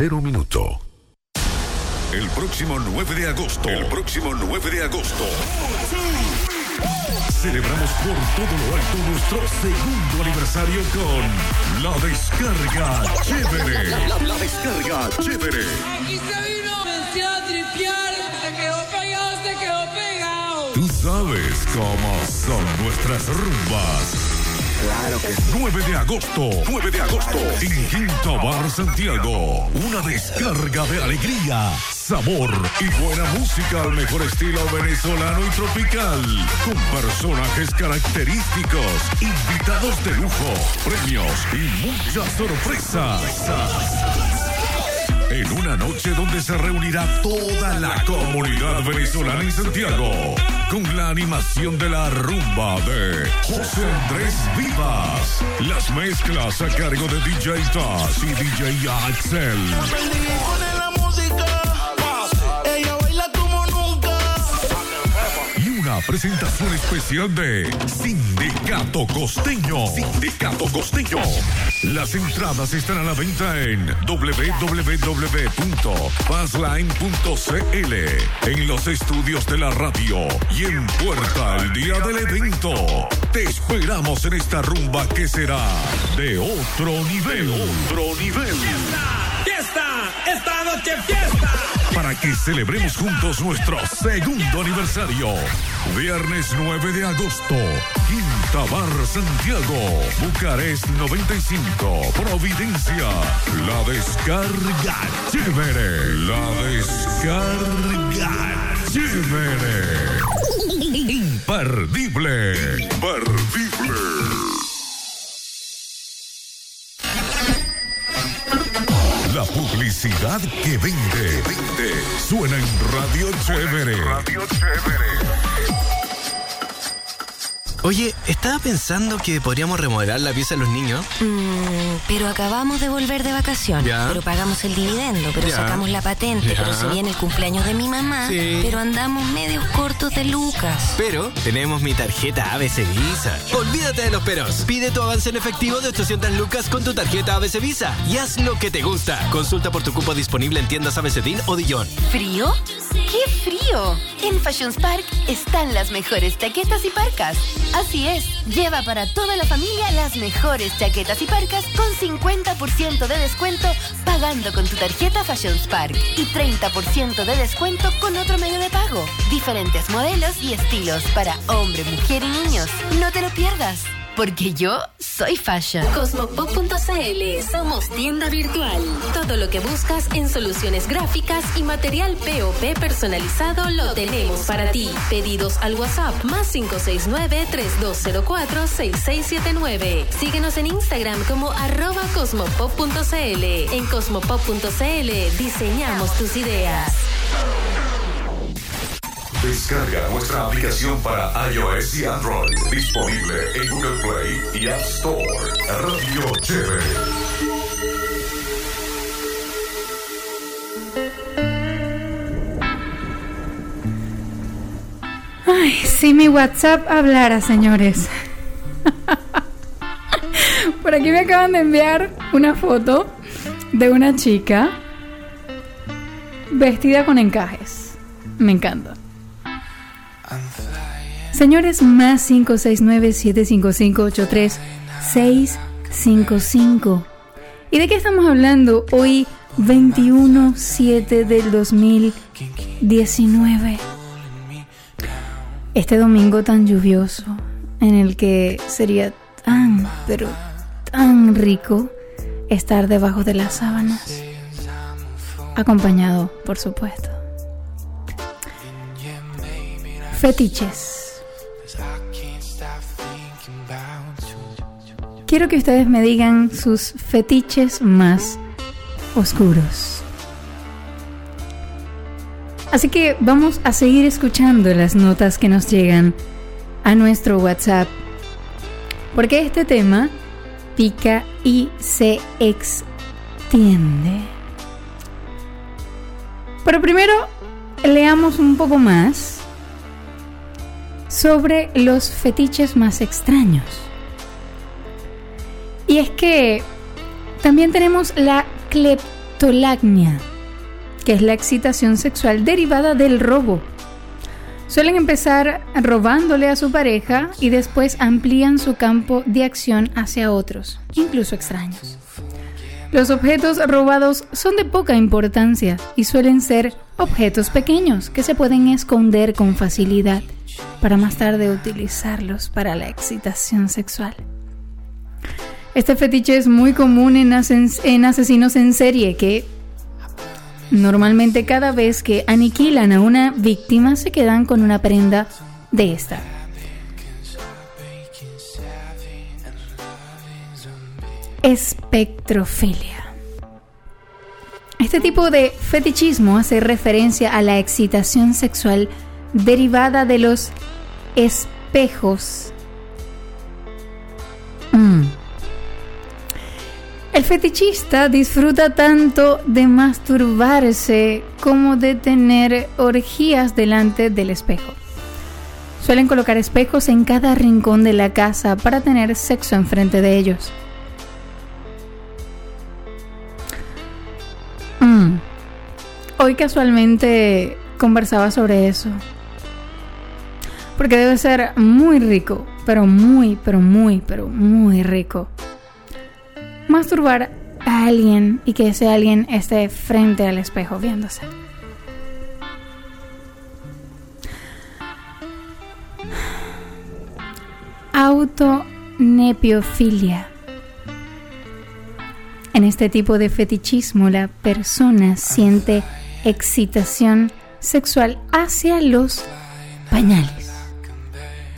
0 minuto. El próximo 9 de agosto. El próximo 9 de agosto. Celebramos por todo lo alto nuestro segundo aniversario con La Descarga Chévere. La, la Descarga Chévere. Aquí se vino, venció a tripear, se quedó pegado, se quedó pegado. Tú sabes cómo son nuestras rumbas. Claro que sí. 9 de agosto, 9 de agosto, en Quinta Bar Santiago. Una descarga de alegría, sabor y buena música al mejor estilo venezolano y tropical. Con personajes característicos, invitados de lujo, premios y muchas sorpresas. En una noche donde se reunirá toda la comunidad venezolana en Santiago, con la animación de la rumba de José Andrés Vivas, las mezclas a cargo de DJ Taz y DJ Axel. Presentación especial de Sindicato Costeño. Sindicato Costeño. Las entradas están a la venta en www.fastline.cl en los estudios de la radio y en Puerta el día del evento. Te esperamos en esta rumba que será de otro nivel. otro nivel. ¡Esta noche fiesta! Para que celebremos juntos nuestro segundo aniversario. Viernes 9 de agosto. Quinta Bar Santiago. Bucarest 95. Providencia. La descarga chévere. La descarga chévere. Imperdible. Imperdible. La publicidad que vende. Vende. Suena en Radio Chévere. Radio Oye, estaba pensando que podríamos remodelar la pieza de los niños. Mm, pero acabamos de volver de vacaciones. Ya. Pero pagamos el dividendo, pero Ya. sacamos la patente, Ya. pero se viene el cumpleaños de mi mamá. Sí. Pero andamos medios cortos de lucas. Pero tenemos mi tarjeta ABC Visa. Olvídate de los peros. Pide tu avance en efectivo de 800 lucas con tu tarjeta ABC Visa y haz lo que te gusta. Consulta por tu cupo disponible en tiendas ABCDIN o Dillon. ¿Frío? ¡Qué frío! En Fashion Spark están las mejores chaquetas y parcas. Así es, lleva para toda la familia las mejores chaquetas y parcas con 50% de descuento pagando con tu tarjeta Fashion Spark y 30% de descuento con otro medio de pago. Diferentes modelos y estilos para hombre, mujer y niños. No te lo pierdas, porque yo soy fashion. Cosmopop.cl Somos tienda virtual. Todo lo que buscas en soluciones gráficas y material POP personalizado lo tenemos para ti. Pedidos al WhatsApp más 569-3204-6679. Síguenos en Instagram como arroba cosmopop.cl. En cosmopop.cl diseñamos tus ideas. Descarga nuestra aplicación para iOS y Android. Disponible en Google Play y App Store. Radio Chévere. Ay, si mi WhatsApp hablara, señores. Por aquí me acaban de enviar una foto de una chica vestida con encajes. Me encanta. Señores, más 569-755-83-655. ¿Y de qué estamos hablando hoy, 21-7 del 2019? Este domingo tan lluvioso, en el que sería tan, pero tan rico estar debajo de las sábanas. Acompañado, por supuesto. Fetiches. Quiero que ustedes me digan sus fetiches más oscuros. Así que vamos a seguir escuchando las notas que nos llegan a nuestro WhatsApp. Porque este tema pica y se extiende. Pero primero leamos un poco más sobre los fetiches más extraños. Y es que También tenemos la cleptolagnia, que es la excitación sexual derivada del robo. Suelen empezar robándole a su pareja y después amplían su campo de acción hacia otros, incluso extraños. Los objetos robados son de poca importancia y suelen ser objetos pequeños que se pueden esconder con facilidad para más tarde utilizarlos para la excitación sexual. Este fetiche es muy común en, asesinos en serie que normalmente cada vez que aniquilan a una víctima se quedan con una prenda de esta. Espectrofilia. Este tipo de fetichismo hace referencia a la excitación sexual derivada de los espejos. Mm. El fetichista disfruta tanto de masturbarse como de tener orgías delante del espejo. Suelen colocar espejos en cada rincón de la casa para tener sexo enfrente de ellos. Mm. Hoy casualmente conversaba sobre eso. Porque debe ser muy rico, pero muy, pero muy, pero muy rico. Masturbar a alguien y que ese alguien esté frente al espejo viéndose. Autonepiofilia. En este tipo de fetichismo la persona siente excitación sexual hacia los pañales.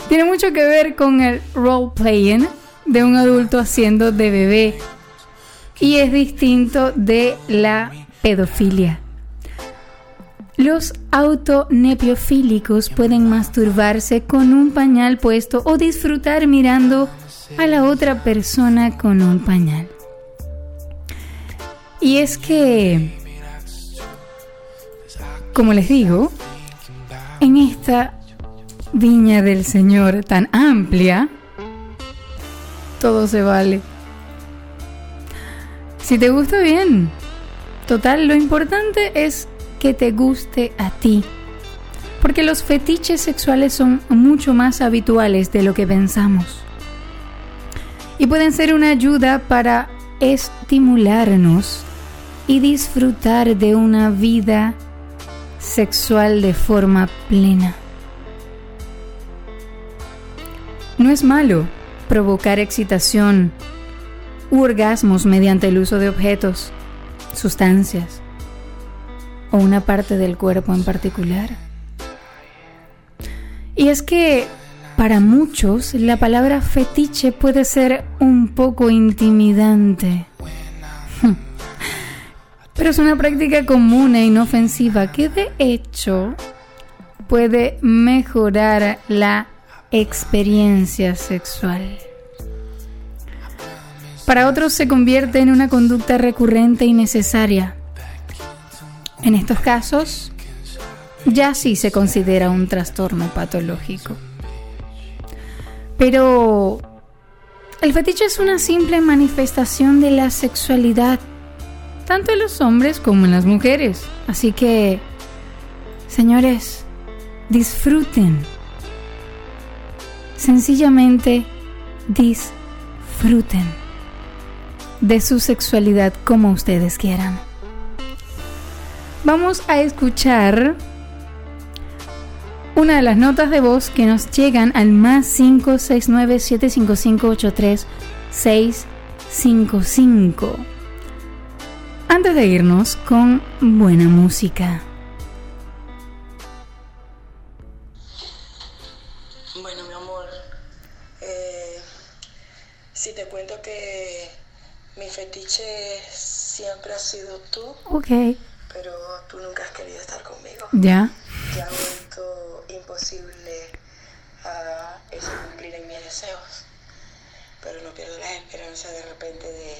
Tiene mucho que ver con el role-playing de un adulto haciendo de bebé y es distinto de la pedofilia. Los autonepiofílicos pueden masturbarse con un pañal puesto o disfrutar mirando a la otra persona con un pañal. Y es que, como les digo, en esta viña del Señor tan amplia, todo se vale. Si te gusta bien, total, lo importante es que te guste a ti. Porque los fetiches sexuales son mucho más habituales de lo que pensamos. Y pueden ser una ayuda para estimularnos y disfrutar de una vida sexual de forma plena. No es malo provocar excitación orgasmos mediante el uso de objetos, sustancias o una parte del cuerpo en particular. Y es que para muchos la palabra fetiche puede ser un poco intimidante. Pero es una práctica común e inofensiva que de hecho puede mejorar la experiencia sexual. Para otros se convierte en una conducta recurrente y necesaria. En estos casos, ya sí se considera un trastorno patológico. Pero el fetiche es una simple manifestación de la sexualidad, tanto en los hombres como en las mujeres. Así que, señores, disfruten. Sencillamente disfruten de su sexualidad como ustedes quieran. Vamos a escuchar una de las notas de voz que nos llegan al más 569-7583-655. Antes de irnos con buena música. Bueno, mi amor, eh, si te cuento que mi fetiche siempre ha sido tú, Ok, pero tú nunca has querido estar conmigo. ya. Ya ha vuelto imposible a eso cumplir en mis deseos, pero no pierdo la esperanza de repente de,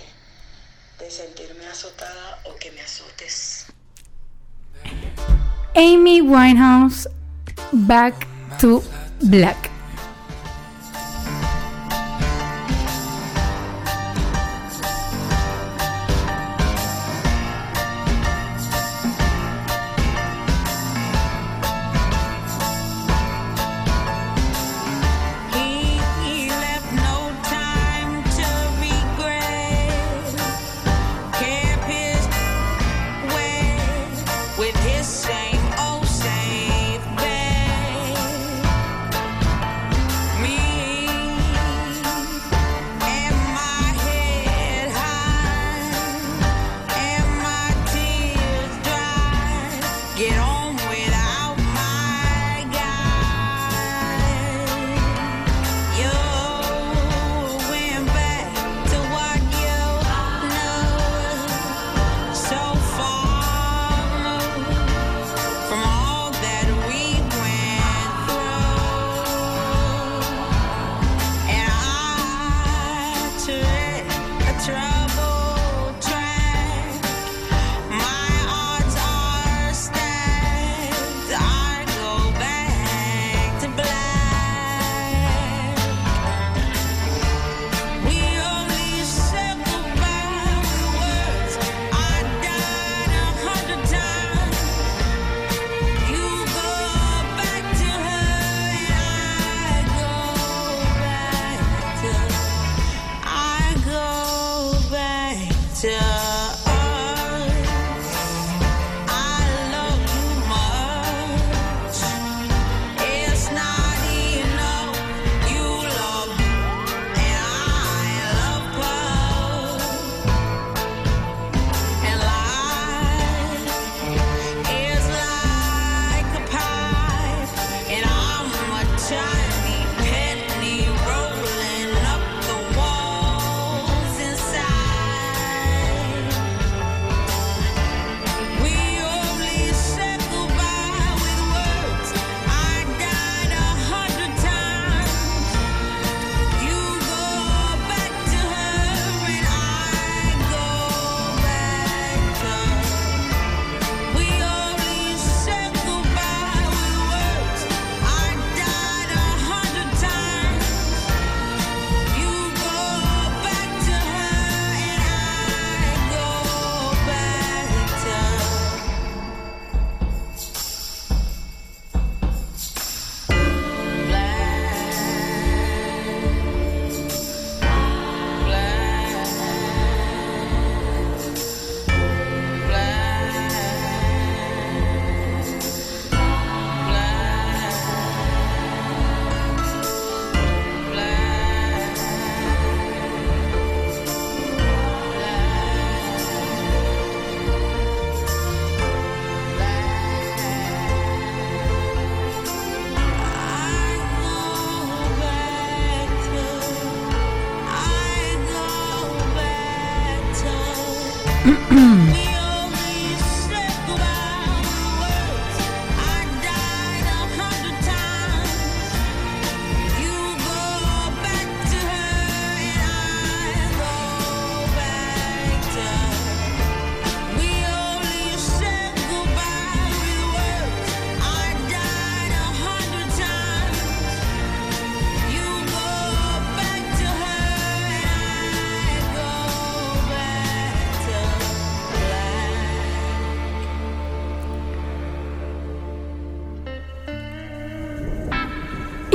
de sentirme azotada o que me azotes. Amy Winehouse, Back to Black.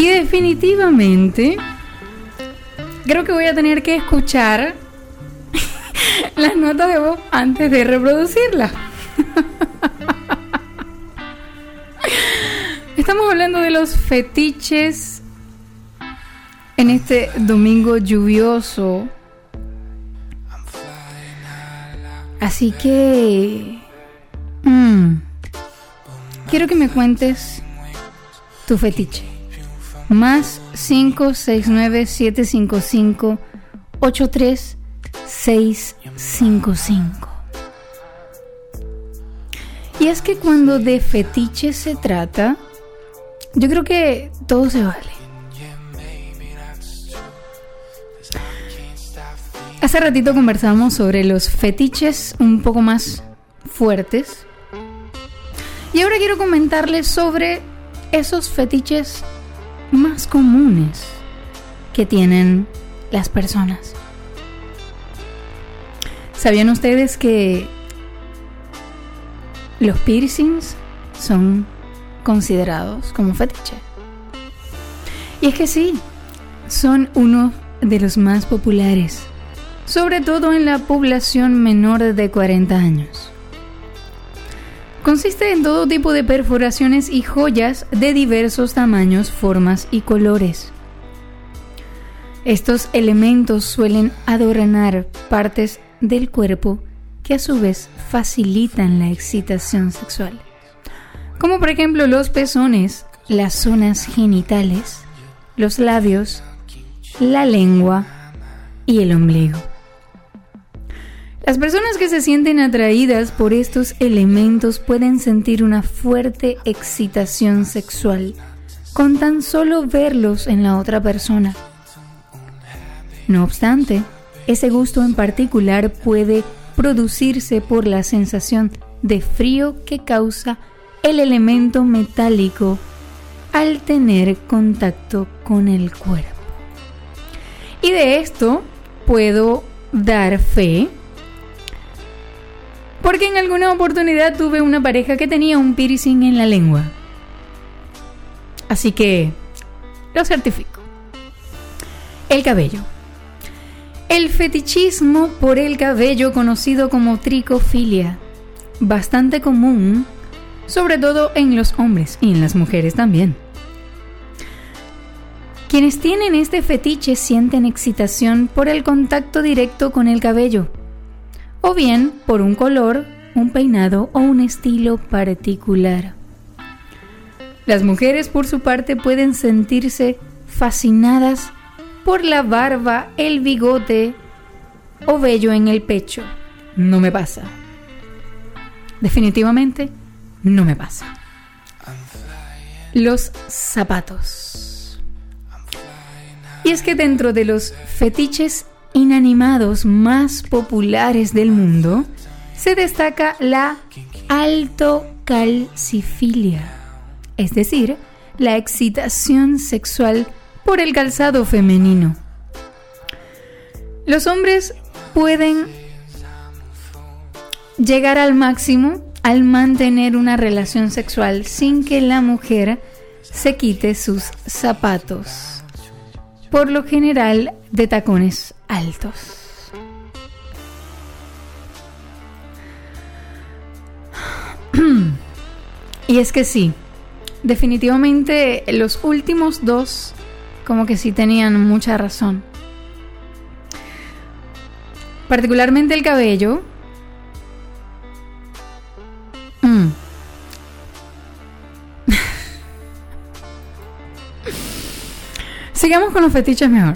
Definitivamente, creo que voy a tener que escuchar las notas de voz antes de reproducirlas. Estamos hablando de los fetiches en este domingo lluvioso. Así que... mm, quiero que me cuentes tu fetiche. Más 569-755-83655. Y es que cuando de fetiche se trata, yo creo que todo se vale. Hace ratito conversamos sobre los fetiches un poco más fuertes. Y ahora quiero comentarles sobre esos fetiches más comunes que tienen las personas. ¿Sabían ustedes que los piercings son considerados como fetiche? Y es que sí, son uno de los más populares, sobre todo en la población menor de 40 años. Consiste en todo tipo de perforaciones y joyas de diversos tamaños, formas y colores. Estos elementos suelen adornar partes del cuerpo que a su vez facilitan la excitación sexual, como por ejemplo los pezones, las zonas genitales, los labios, la lengua y el ombligo. Las personas que se sienten atraídas por estos elementos pueden sentir una fuerte excitación sexual con tan solo verlos en la otra persona. No obstante, ese gusto en particular puede producirse por la sensación de frío que causa el elemento metálico al tener contacto con el cuerpo. Y de esto puedo dar fe porque en alguna oportunidad tuve una pareja que tenía un piercing en la lengua. Así que lo certifico. El cabello. El fetichismo por el cabello conocido como tricofilia, bastante común, sobre todo en los hombres y en las mujeres también. Quienes tienen este fetiche sienten excitación por el contacto directo con el cabello, o bien por un color, un peinado o un estilo particular. Las mujeres por su parte pueden sentirse fascinadas por la barba, el bigote o vello en el pecho. No me pasa. Definitivamente no me pasa. Los zapatos. Y es que dentro de los fetiches inanimados más populares del mundo, se destaca la altocalcifilia, es decir, la excitación sexual por el calzado femenino. Los hombres pueden llegar al máximo al mantener una relación sexual sin que la mujer se quite sus zapatos, por lo general de tacones altos. y es que sí, definitivamente los últimos dos como que sí tenían mucha razón. Particularmente el cabello. Mm. Sigamos con los fetiches mejor.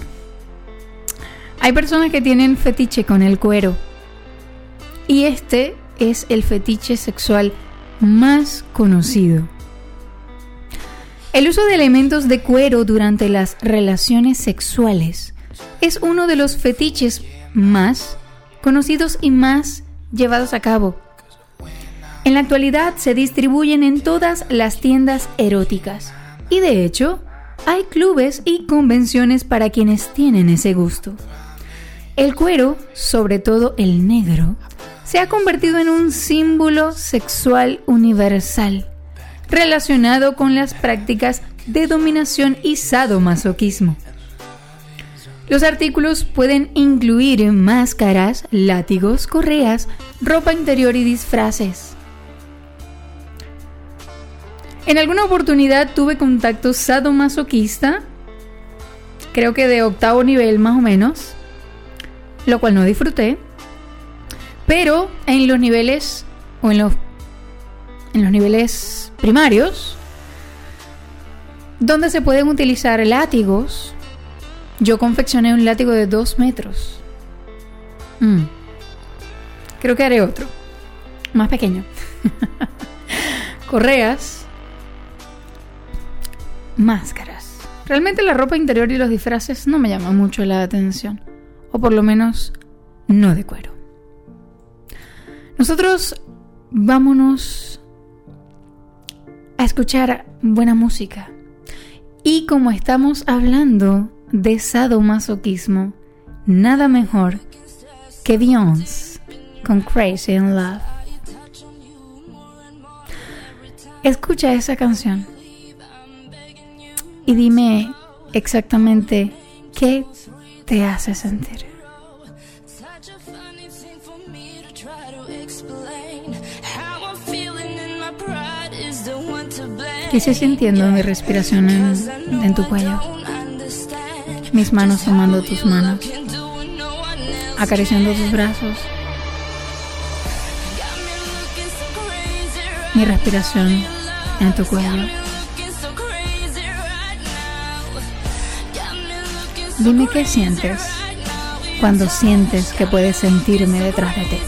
Hay personas que tienen fetiche con el cuero. y este es el fetiche sexual más conocido. El uso de elementos de cuero durante las relaciones sexuales es uno de los fetiches más conocidos y más llevados a cabo. En la actualidad se distribuyen en todas las tiendas eróticas y de hecho hay clubes y convenciones para quienes tienen ese gusto. El cuero, sobre todo el negro, se ha convertido en un símbolo sexual universal relacionado con las prácticas de dominación y sadomasoquismo. Los artículos pueden incluir máscaras, látigos, correas, ropa interior y disfraces. En alguna oportunidad tuve contacto sadomasoquista, creo que de octavo nivel más o menos, lo cual no disfruté, pero en los niveles o en los en los niveles primarios, donde se pueden utilizar látigos. Yo confeccioné un látigo de 2 metros. Mm. Creo que haré otro, más pequeño. Correas, máscaras. Realmente la ropa interior y los disfraces no me llaman mucho la atención, o por lo menos no de cuero. Nosotros vámonos a escuchar buena música. Y como estamos hablando de sadomasoquismo, nada mejor que Beyoncé con Crazy in Love. Escucha esa canción y dime exactamente qué te hace sentir. ¿Qué sintiendo mi respiración en, en tu cuello? Mis manos tomando tus manos, acariciando tus brazos. Mi respiración en tu cuello. Dime qué sientes cuando sientes que puedes sentirme detrás de ti.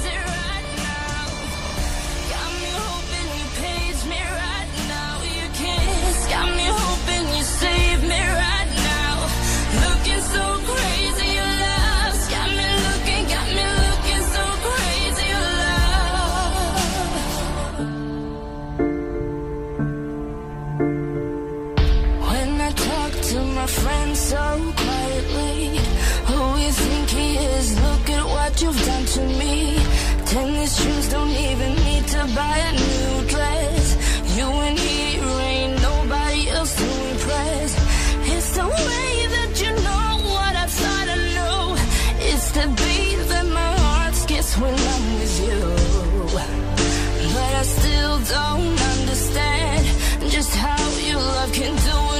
Don't understand just how your love can do what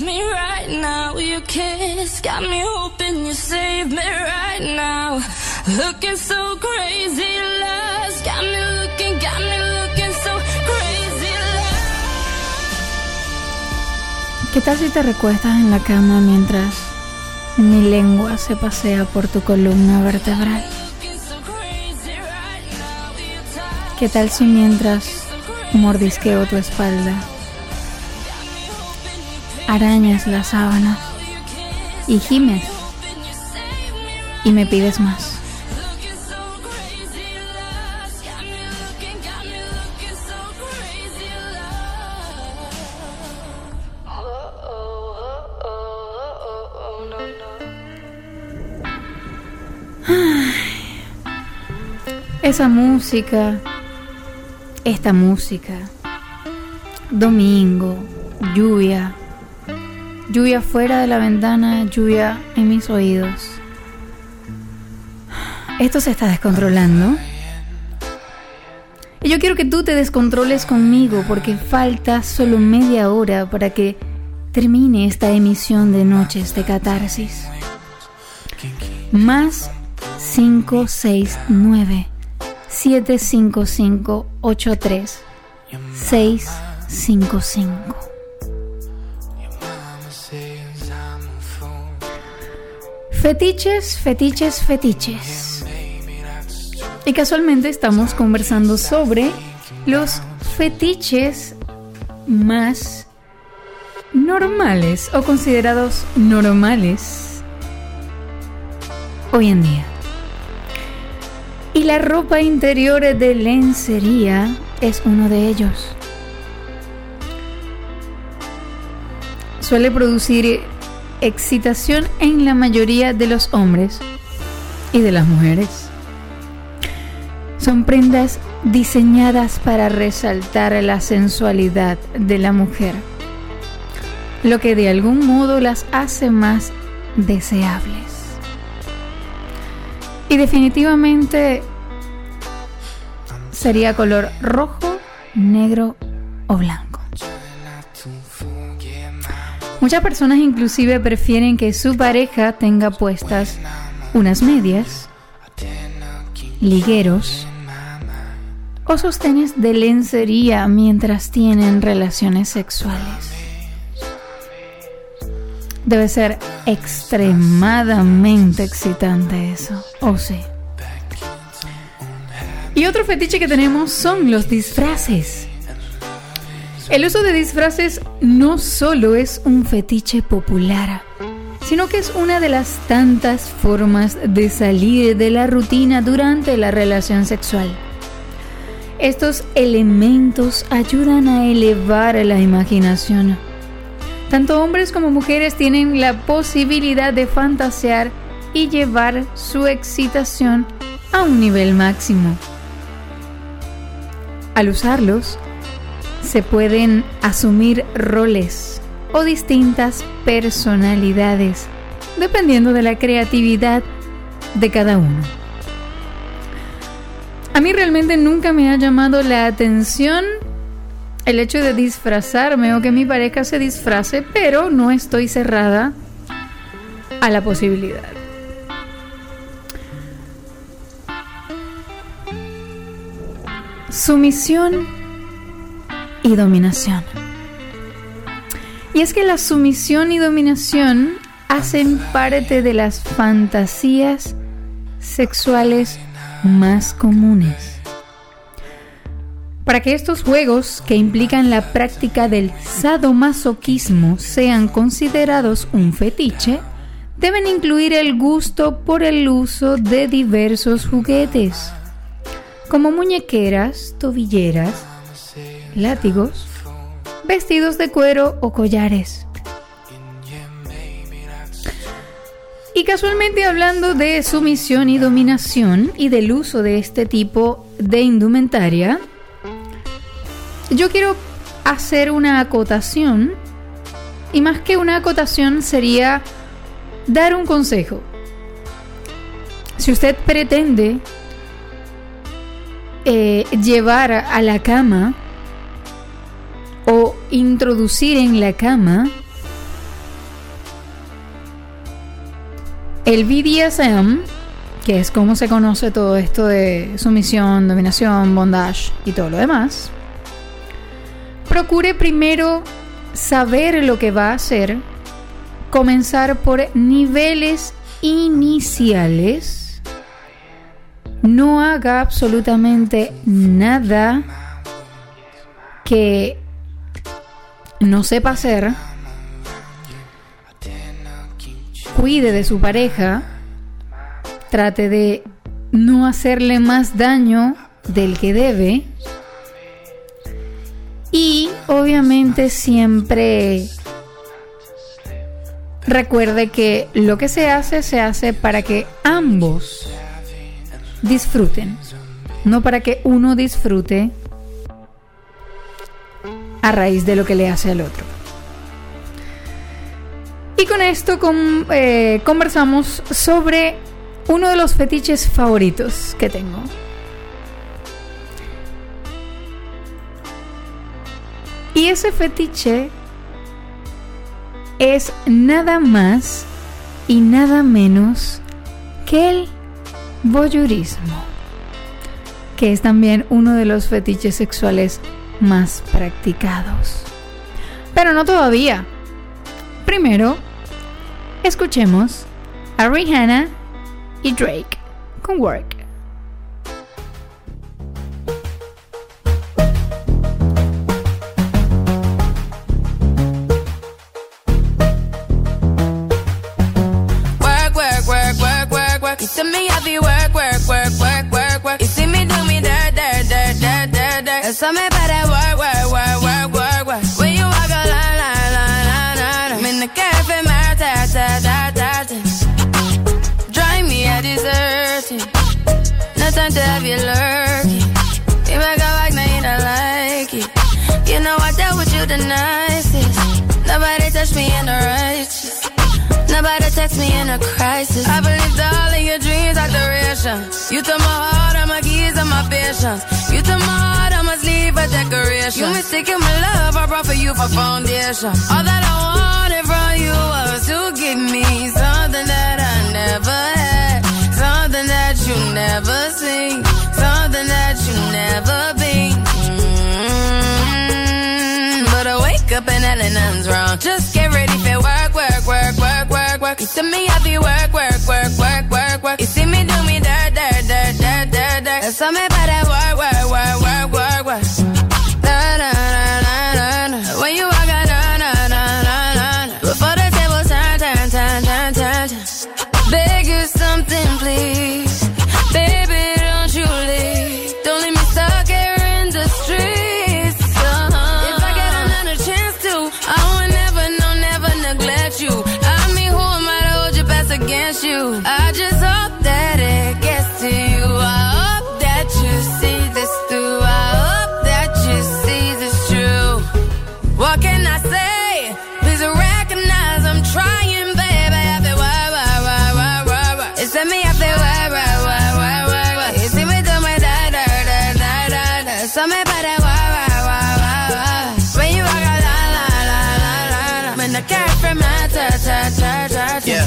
me right now. Your kiss got me hoping you save me right now. Looking so crazy, lost. Got me looking, got me looking so crazy, ¿Qué tal si te recuestas en la cama mientras mi lengua se pasea por tu columna vertebral? ¿Qué tal si mientras mordisqueo tu espalda, arañas las sábanas. Y gimes. Y me pides más? Esa música, esta música, domingo, lluvia, lluvia fuera de la ventana, lluvia en mis oídos. Esto se está descontrolando. Y yo quiero que tú te descontroles conmigo porque falta solo media hora para que termine esta emisión de Noches de Catarsis. Más 569 755 83 655. Fetiches, fetiches, fetiches. Y casualmente estamos conversando sobre los fetiches más normales o considerados normales hoy en día. Y la ropa interior de lencería es uno de ellos. Suele producir excitación en la mayoría de los hombres y de las mujeres. Son prendas diseñadas para resaltar la sensualidad de la mujer, lo que de algún modo las hace más deseables. Y definitivamente sería color rojo, negro o blanco. Muchas personas inclusive prefieren que su pareja tenga puestas unas medias, ligueros o sostenes de lencería mientras tienen relaciones sexuales. Debe ser extremadamente excitante eso, o sí. Y otro fetiche que tenemos son los disfraces. El uso de disfraces no solo es un fetiche popular, sino que es una de las tantas formas de salir de la rutina durante la relación sexual. Estos elementos ayudan a elevar la imaginación. Tanto hombres como mujeres tienen la posibilidad de fantasear y llevar su excitación a un nivel máximo. Al usarlos, se pueden asumir roles o distintas personalidades, dependiendo de la creatividad de cada uno. A mí realmente nunca me ha llamado la atención el hecho de disfrazarme o que mi pareja se disfrace, pero no estoy cerrada a la posibilidad. Sumisión y dominación. Y es que la sumisión y dominación hacen parte de las fantasías sexuales más comunes. Para que estos juegos que implican la práctica del sadomasoquismo sean considerados un fetiche, deben incluir el gusto por el uso de diversos juguetes, como muñequeras, tobilleras, látigos, vestidos de cuero o collares. Y casualmente hablando de sumisión y dominación y del uso de este tipo de indumentaria, yo quiero hacer una acotación y más que una acotación sería dar un consejo. Si usted pretende eh, llevar a la cama o introducir en la cama el BDSM, que es como se conoce todo esto de sumisión, dominación, bondage y todo lo demás, procure primero saber lo que va a hacer, comenzar por niveles iniciales, no haga absolutamente nada que no sepa hacer, cuide de su pareja, trate de no hacerle más daño del que debe y obviamente siempre recuerde que lo que se hace se hace para que ambos disfruten, no para que uno disfrute a raíz de lo que le hace al otro. Y con esto eh, conversamos sobre uno de los fetiches favoritos que tengo. Y ese fetiche es nada más y nada menos que el voyeurismo, que es también uno de los fetiches sexuales más practicados. Pero no todavía. Primero, escuchemos a Rihanna y Drake con Work. Work, work, work, work, work, Time to have you lurking. You make a like, now you don't like it. You know I dealt with you the nicest. Nobody touched me in the righteous. Nobody text me in a crisis. I believed all of your dreams are duration. You took my heart, all my keys, and my patience. You took my heart, I must leave a decoration. You mistaken my love, I brought for you for foundation. All that I wanted from you was to give me something that I never had, something that you never seen, something that you never been. Mm, But I wake up and hell nothing's wrong. Just get ready for work, work, work, work, work, work. You see me happy work, work, work, work, work, work. You see me do me dirt, dirt, dirt, dirt, dirt, dirt. Some me better work, work, work, work, work, work. You? I just hope that it gets to you. I hope that you see this through. I hope that you see this true. What can I say? Please recognize I'm trying, baby. I. It's me, me my da, da, da, da, da. When you la, la, la, la, la. When the from ta, ta, ta, ta, ta. Yeah,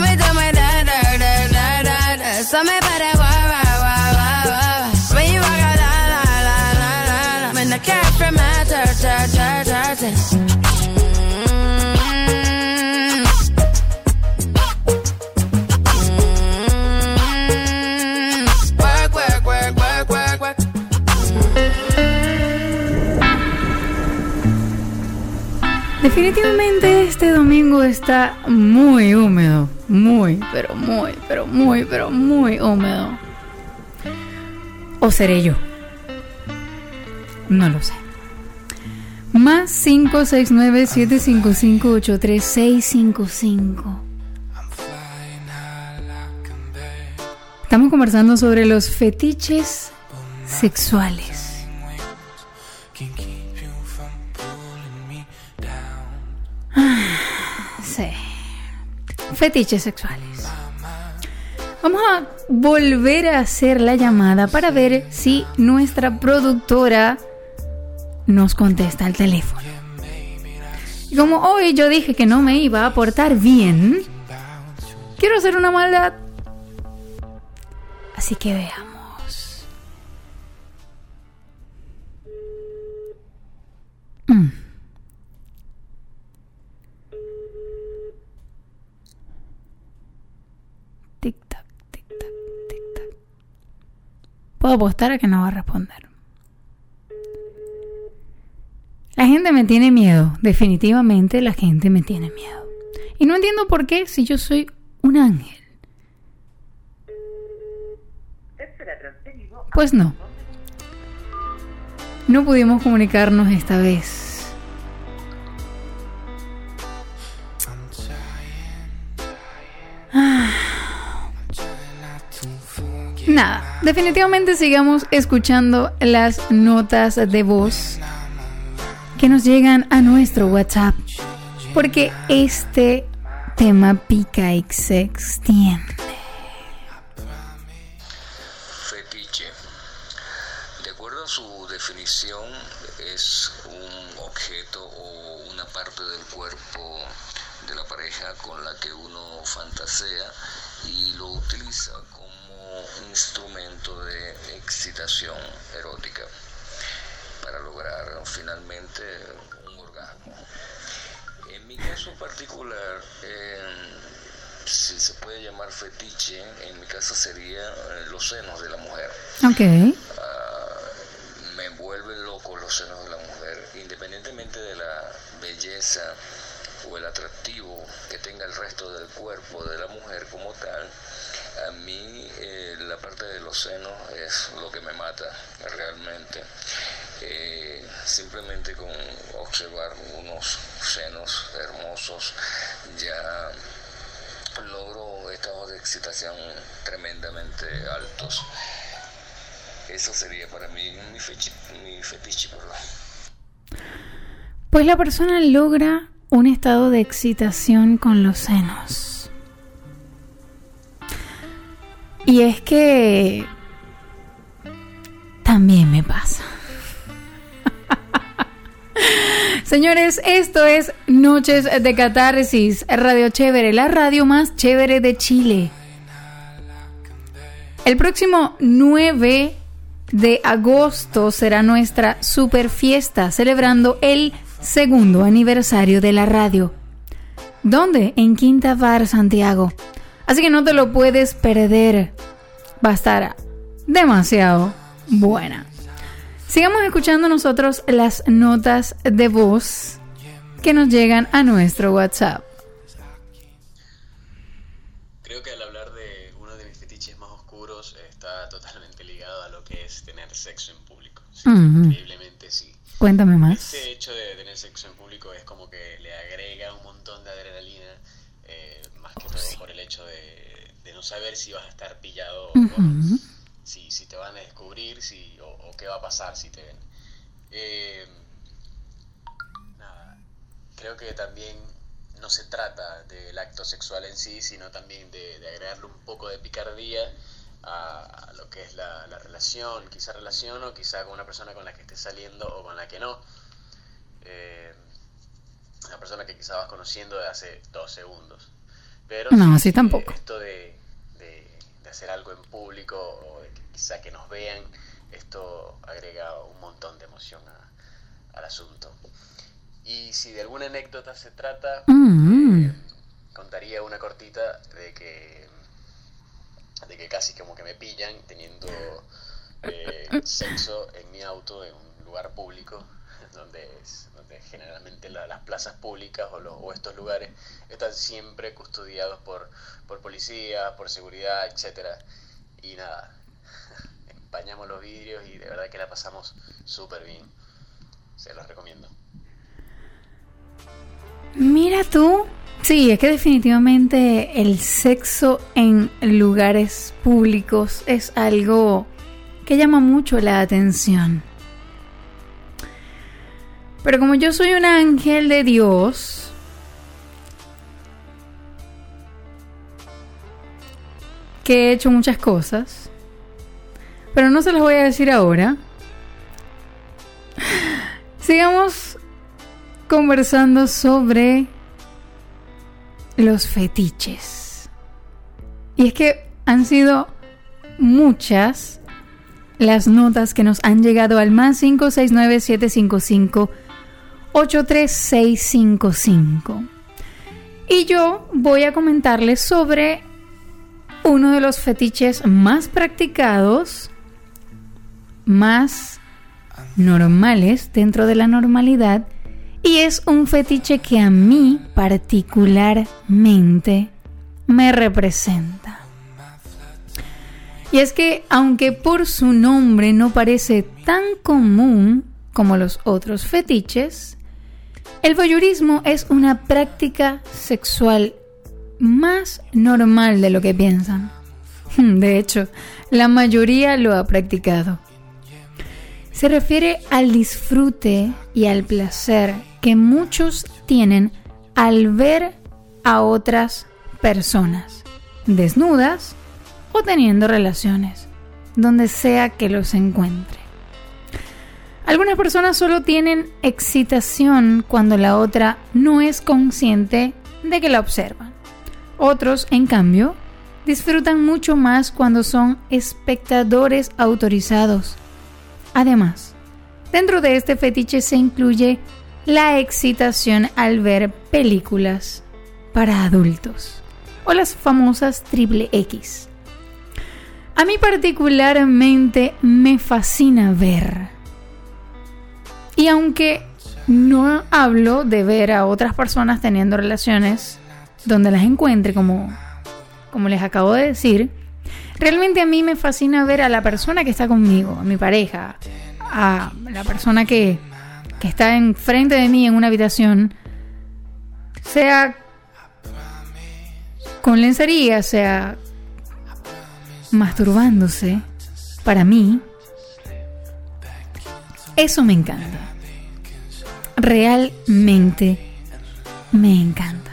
Definitivamente este domingo está muy húmedo, muy, pero muy, pero muy, pero muy húmedo. ¿O seré yo? No lo sé. Más 569-755-83655. Estamos conversando sobre los fetiches sexuales. Sí. Fetiches sexuales. Vamos a volver a hacer la llamada para ver si nuestra productora nos contesta al teléfono. Y como hoy yo dije que no me iba a portar bien, quiero hacer una maldad. Así que veamos. Mm. Apostar a que no va a responder. La gente me tiene miedo, definitivamente la gente me tiene miedo. Y no entiendo por qué si yo soy un ángel. Pues no. No pudimos comunicarnos esta vez. Definitivamente sigamos escuchando las notas de voz que nos llegan a nuestro WhatsApp, porque este tema pica y se extiende. Fetiche. De acuerdo a su definición, es un objeto o una parte del cuerpo de la pareja con la que uno fantasea y lo utiliza de excitación erótica para lograr finalmente un orgasmo. En mi caso particular, eh, si se puede llamar fetiche, en mi caso sería eh, los senos de la mujer. Ok. Ah, me vuelven loco los senos de la mujer, independientemente de la belleza o el atractivo que tenga el resto del cuerpo de la mujer como tal. A mí eh, la parte de los senos es lo que me mata realmente. Eh, simplemente con observar unos senos hermosos ya logro estados de excitación tremendamente altos. Eso sería para mí mi, fechi- mi fetiche, perdón. Pues la persona logra un estado de excitación con los senos. Y es que también me pasa. Señores, esto es Noches de Catarsis, Radio Chévere, la radio más chévere de Chile. El próximo 9 de agosto será nuestra super fiesta celebrando el segundo aniversario de la radio. ¿Dónde? En Quinta Bar, Santiago. Así que no te lo puedes perder. Va a estar demasiado buena. Sigamos escuchando nosotros las notas de voz que nos llegan a nuestro WhatsApp. Creo que al hablar de uno de mis fetiches más oscuros está totalmente ligado a lo que es tener sexo en público. Sí. Increíblemente sí. Cuéntame más. Este hecho de tener sexo en público es como que le agrega un montón de adrenalina, eh, más que todo por el hecho de, de no saber si vas a estar pillado o si, si te van a descubrir si, o, o qué va a pasar si te ven. Eh, nada, creo que también no se trata del acto sexual en sí, sino también de, de agregarle un poco de picardía a, a lo que es la, la relación, quizá relación o quizá con una persona con la que estés saliendo o con la que no. Eh, una persona que quizá vas conociendo de hace dos segundos. Pero No, sí, así eh, tampoco. esto de hacer algo en público o quizá que nos vean, esto agrega un montón de emoción a- al asunto. Y si de alguna anécdota se trata, Mm. contaría una cortita de que de que casi como que me pillan teniendo eh, sexo en mi auto en un lugar público donde, es- donde generalmente la- las plazas públicas o, los- o estos lugares están siempre custodiados por, por policía, por seguridad, etcétera y nada empañamos los vidrios y de verdad que la pasamos súper bien se los recomiendo Mira tú. Sí, es que definitivamente el sexo en lugares públicos es algo que llama mucho la atención. Pero como yo soy un ángel de Dios, que he hecho muchas cosas, pero no se las voy a decir ahora. Sigamos conversando sobre los fetiches. Y es que han sido muchas las notas que nos han llegado al más 569-755-83655. Y yo voy a comentarles sobre uno de los fetiches más practicados más normales dentro de la normalidad y es un fetiche que a mí particularmente me representa. Y es que aunque por su nombre no parece tan común como los otros fetiches, el voyeurismo es una práctica sexual más normal de lo que piensan. De hecho, la mayoría lo ha practicado. Se refiere al disfrute y al placer que muchos tienen al ver a otras personas, desnudas o teniendo relaciones, donde sea que los encuentre. Algunas personas solo tienen excitación cuando la otra no es consciente de que la observan. Otros, en cambio, disfrutan mucho más cuando son espectadores autorizados. Además, dentro de este fetiche se incluye la excitación al ver películas para adultos o las famosas triple X. A mí particularmente me fascina ver. Y aunque no hablo de ver a otras personas teniendo relaciones donde las encuentre como como les acabo de decir, realmente a mí me fascina ver a la persona que está conmigo, a mi pareja, a la persona que, que está enfrente de mí en una habitación, sea con lencería, sea masturbándose, para mí, eso me encanta. Realmente me encanta.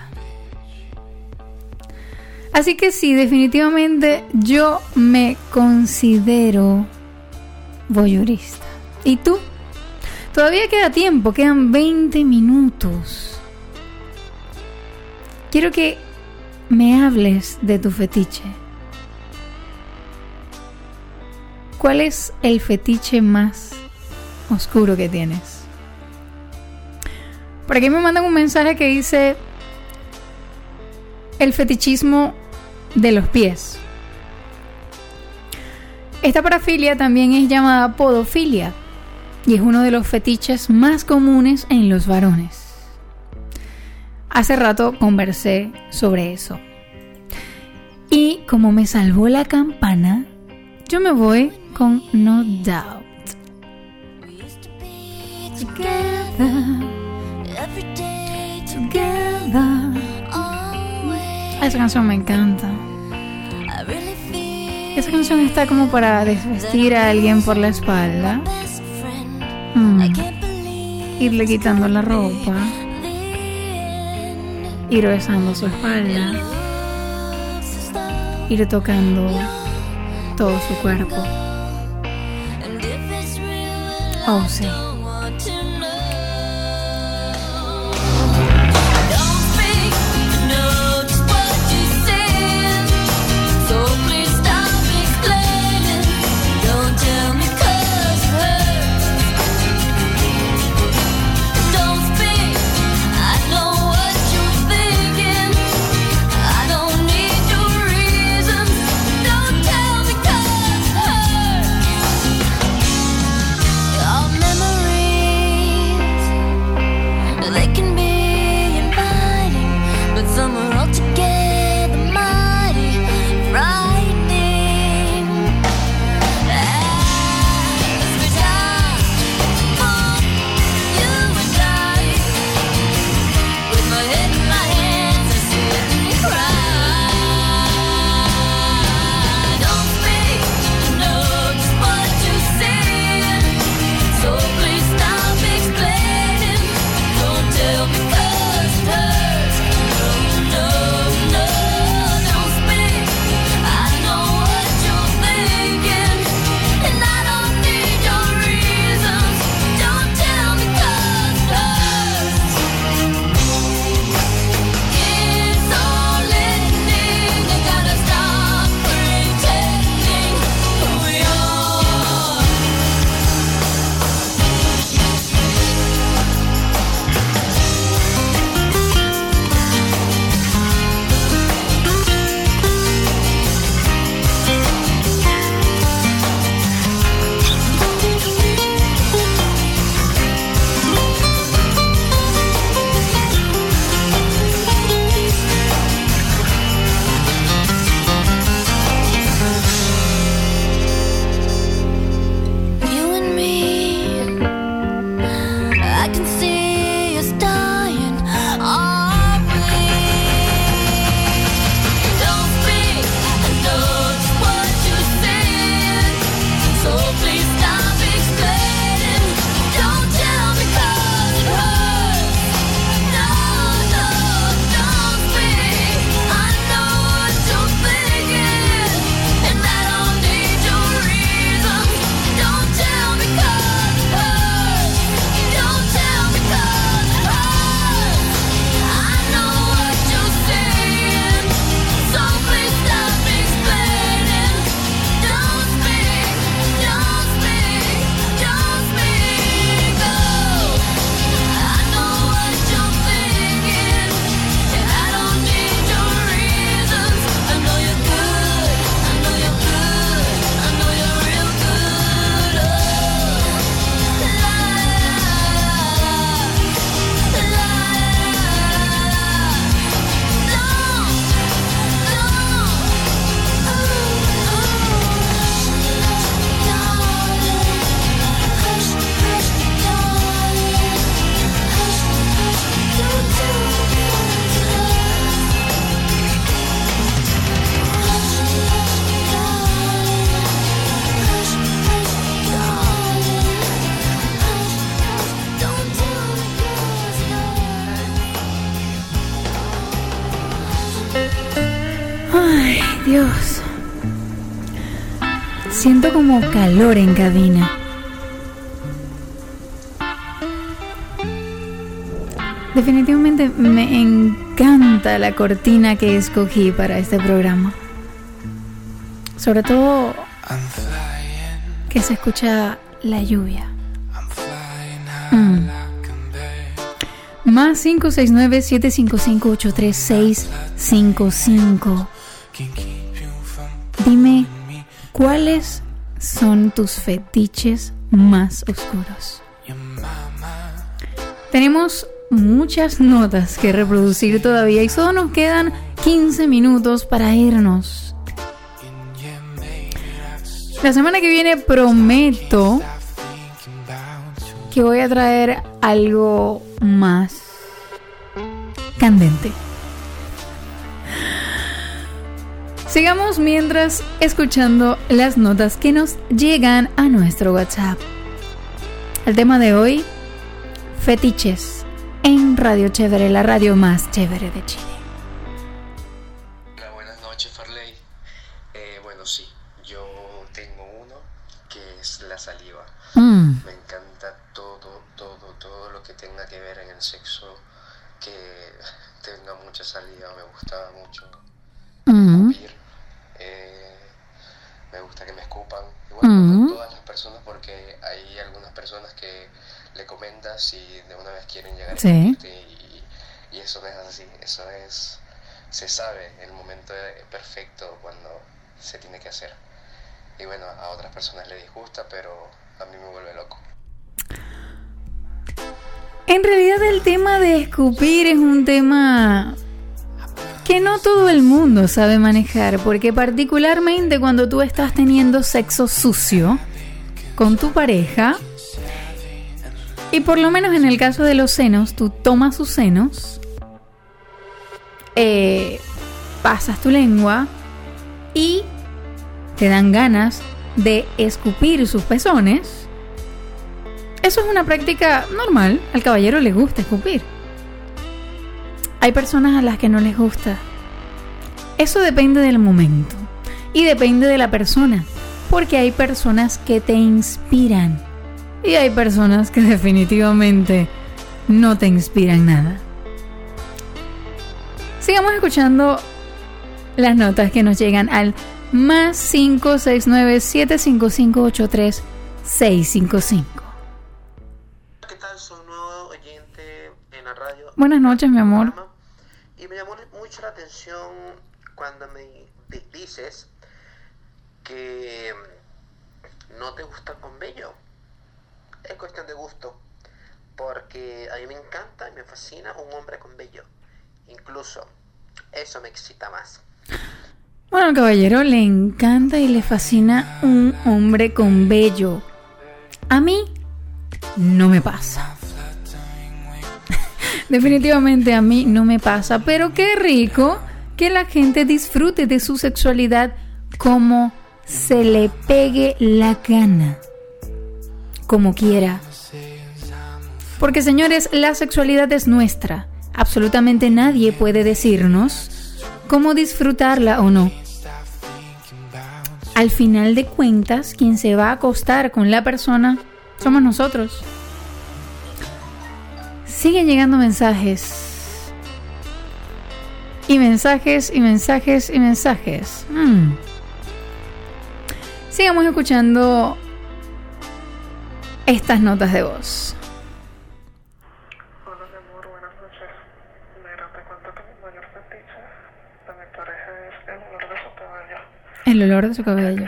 Así que sí, definitivamente yo me considero voyeurista. ¿Y tú? Todavía queda tiempo, quedan 20 minutos. Quiero que me hables de tu fetiche. ¿Cuál es el fetiche más oscuro que tienes? Por aquí me mandan un mensaje que dice el fetichismo de los pies. Esta parafilia también es llamada podofilia y es uno de los fetiches más comunes en los varones. Hace rato conversé sobre eso. Y como me salvó la campana, yo me voy con No Doubt. Esa canción me encanta. Esa canción está como para desvestir a alguien por la espalda. Mm. Irle quitando la ropa. Ir besando su espalda. Ir tocando todo su cuerpo. Oh, sí. Siento como calor en cabina. Definitivamente me encanta la cortina que escogí para este programa. Sobre todo que se escucha la lluvia. Mm. Más 569-755-83655. Dime, ¿cuáles son tus fetiches más oscuros? Tenemos muchas notas que reproducir todavía y solo nos quedan 15 minutos para irnos. La semana que viene prometo que voy a traer algo más candente. Sigamos mientras escuchando las notas que nos llegan a nuestro WhatsApp. El tema de hoy, fetiches en Radio Chévere, la radio más chévere de Chile. Hola, buenas noches, Farley. Eh, bueno, sí, yo tengo uno que es la saliva. Mm. Me encanta todo, todo, todo lo que tenga que ver en el sexo, que tenga mucha saliva, me gusta mucho. Mm. Eh, me gusta que me escupan. Igual no Mm. con todas las personas porque hay algunas personas que le comentas y de una vez quieren llegar a Sí. escupirte y, y eso no es así. Eso es, se sabe el momento perfecto cuando se tiene que hacer. Y bueno, a otras personas le disgusta, pero a mí me vuelve loco. En realidad el tema de escupir es un tema que no todo el mundo sabe manejar, porque particularmente cuando tú estás teniendo sexo sucio con tu pareja, y por lo menos en el caso de los senos, tú tomas sus senos, eh, pasas tu lengua y te dan ganas de escupir sus pezones. Eso es una práctica normal. Al caballero le gusta escupir. Hay personas a las que no les gusta. Eso depende del momento. Y depende de la persona. Porque hay personas que te inspiran. Y hay personas que definitivamente no te inspiran nada. Sigamos escuchando las notas que nos llegan al más 569 755 83655 ¿Qué tal? Soy un nuevo oyente en la radio. Buenas noches, mi amor. Y me llamó mucho la atención cuando me di- dices que no te gusta con bello. Es cuestión de gusto. Porque a mí me encanta y me fascina un hombre con bello. Incluso eso me excita más. Bueno, al caballero le encanta y le fascina un hombre con vello. A mí no me pasa. Definitivamente a mí no me pasa, pero qué rico que la gente disfrute de su sexualidad como se le pegue la gana, como quiera. Porque señores, la sexualidad es nuestra. Absolutamente nadie puede decirnos cómo disfrutarla o no. Al final de cuentas, quien se va a acostar con la persona somos nosotros. Siguen llegando mensajes. Y mensajes, y mensajes, y mensajes. Mm. Sigamos escuchando estas notas de voz. El olor de su cabello.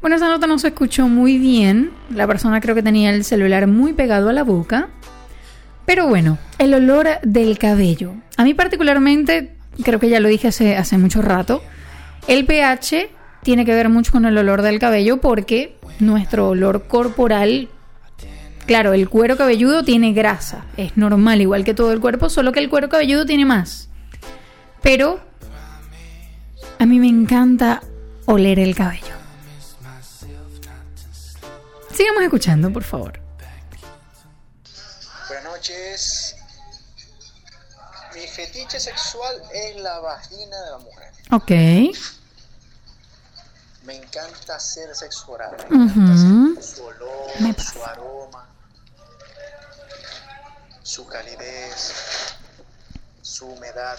Bueno, esa nota no se escuchó muy bien. La persona creo que tenía el celular muy pegado a la boca. Pero bueno, el olor del cabello. A mí particularmente, creo que ya lo dije hace, hace mucho rato, el pH tiene que ver mucho con el olor del cabello porque nuestro olor corporal, claro, el cuero cabelludo tiene grasa, es normal, igual que todo el cuerpo, solo que el cuero cabelludo tiene más. Pero a mí me encanta oler el cabello. Sigamos escuchando, por favor. Buenas noches. Mi fetiche sexual es la vagina de la mujer. Ok. Me encanta hacer sexo oral. Ujú. Su olor, Me su aroma, su calidez, su humedad.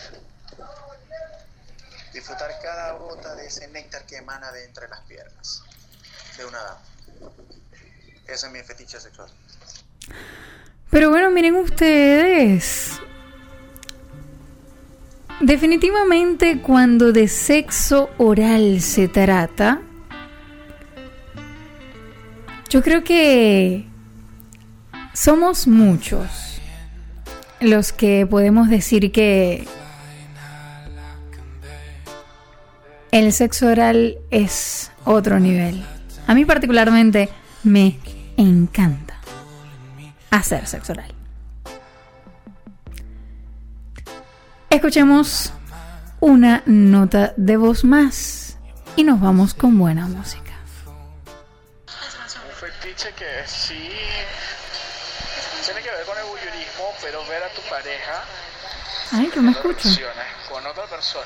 Disfrutar cada gota de ese néctar que emana de entre las piernas de una dama. Ese es mi fetiche sexual. Pero bueno, miren ustedes. Definitivamente cuando de sexo oral se trata, yo creo que somos muchos los que podemos decir que el sexo oral es otro nivel. A mí particularmente me encanta hacer sexo oral. Escuchemos una nota de voz más y nos vamos con buena música. Un fetiche que sí tiene que ver con el voyeurismo, pero ver a tu pareja Ay, yo me escucho. con otra persona.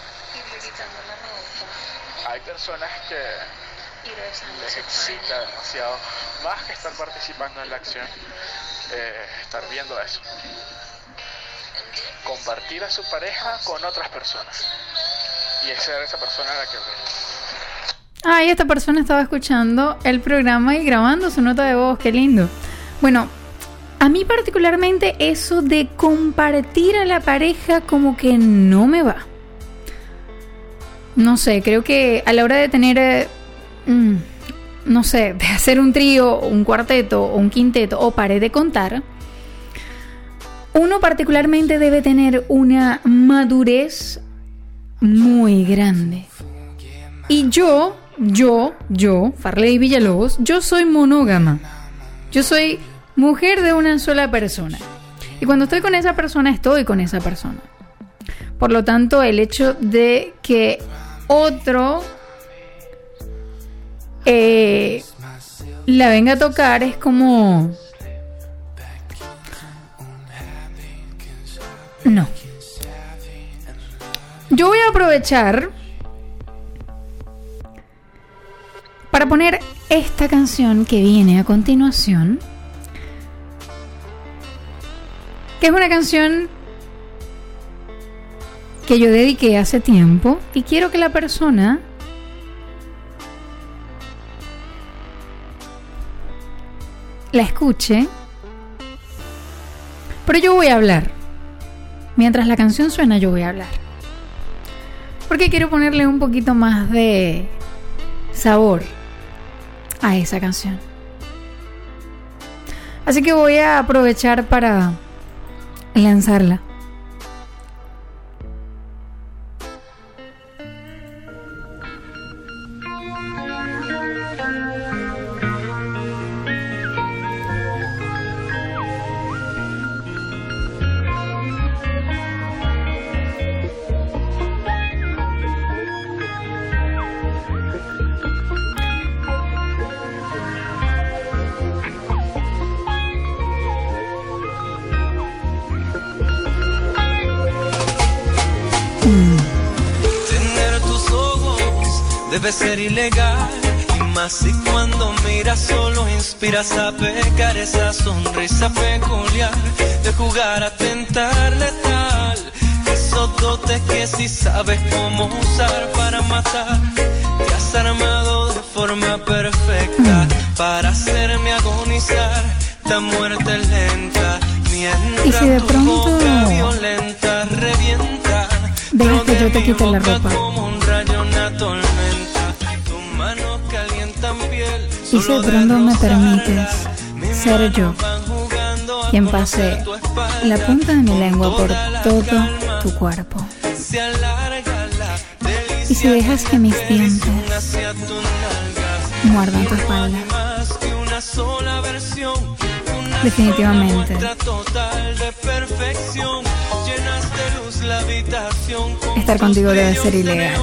Hay personas que les excita demasiado, más que estar participando en la acción, eh, estar viendo eso. Compartir a su pareja con otras personas. Y es ser esa persona a la que ve. Ay, esta persona estaba escuchando el programa y grabando su nota de voz, qué lindo. Bueno, a mí particularmente eso de compartir a la pareja como que no me va. No sé, creo que a la hora de tener, eh, mm, no sé, de hacer un trío, un cuarteto o un quinteto o pare de contar, uno particularmente debe tener una madurez muy grande. Y yo, yo, yo, Farley Villalobos, yo soy monógama. Yo soy mujer de una sola persona. Y cuando estoy con esa persona, estoy con esa persona. Por lo tanto, el hecho de que otro eh, la venga a tocar es como... No. Yo voy a aprovechar para poner esta canción que viene a continuación. Que es una canción que yo dediqué hace tiempo y quiero que la persona la escuche. Pero yo voy a hablar. Mientras la canción suena, yo voy a hablar. Porque quiero ponerle un poquito más de sabor a esa canción. Así que voy a aprovechar para lanzarla. Inspiras a pecar esa sonrisa peculiar de jugar a tentar letal. Esos dotes que si sabes cómo usar para matar. Te has armado de forma perfecta para hacerme agonizar. La muerte lenta mientras Y si de tu pronto- boca violenta revienta. Dejas que yo te quite la ropa. Y si pronto me permites ser yo quien pase la punta de mi lengua por todo tu cuerpo. Y si dejas que mis dientes muerdan tu espalda. Definitivamente. Estar contigo debe ser ilegal.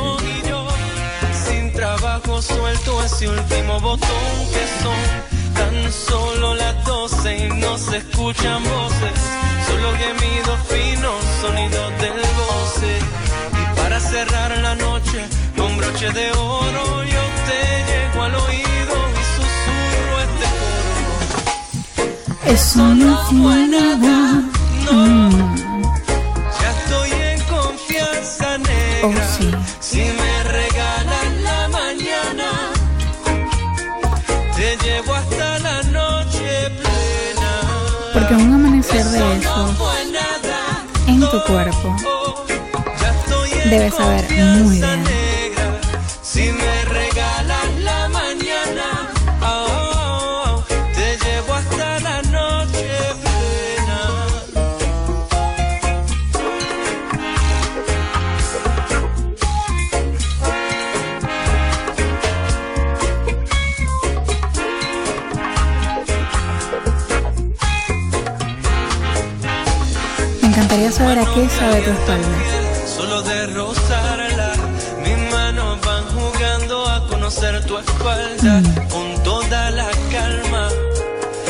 Trabajo suelto ese último botón que son tan solo las doce y no se escuchan voces. solo gemidos finos, sonidos del goce. Y para cerrar la noche con broche de oro, yo te llego al oído y susurro este coro. Eso no fue nada. Mm, Ya estoy en confianza negra. Oh, sí. De en tu cuerpo debes saber muy bien. Encantaría saber a qué sabe tu espalda. Solo de rozarla, mis manos van jugando a conocer tu espalda con toda la calma.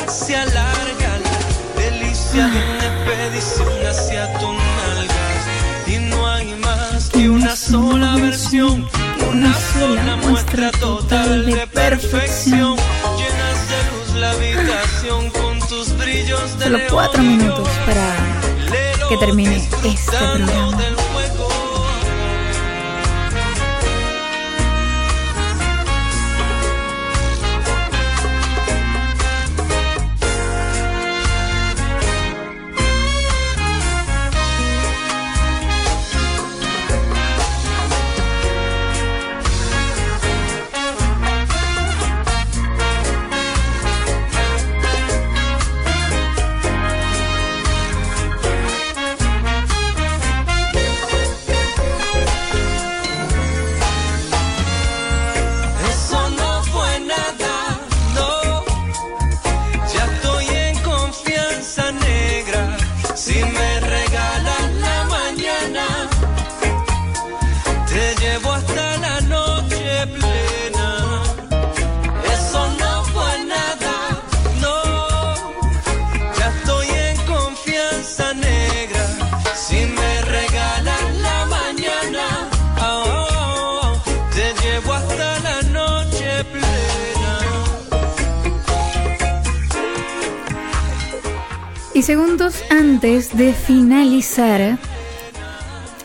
Se alarga la delicia de una expedición hacia tus nalgas y no hay más que una sola versión, una sola muestra total de perfección. Llenas de luz la habitación con tus brillos de Solo cuatro minutos para que termine este programa.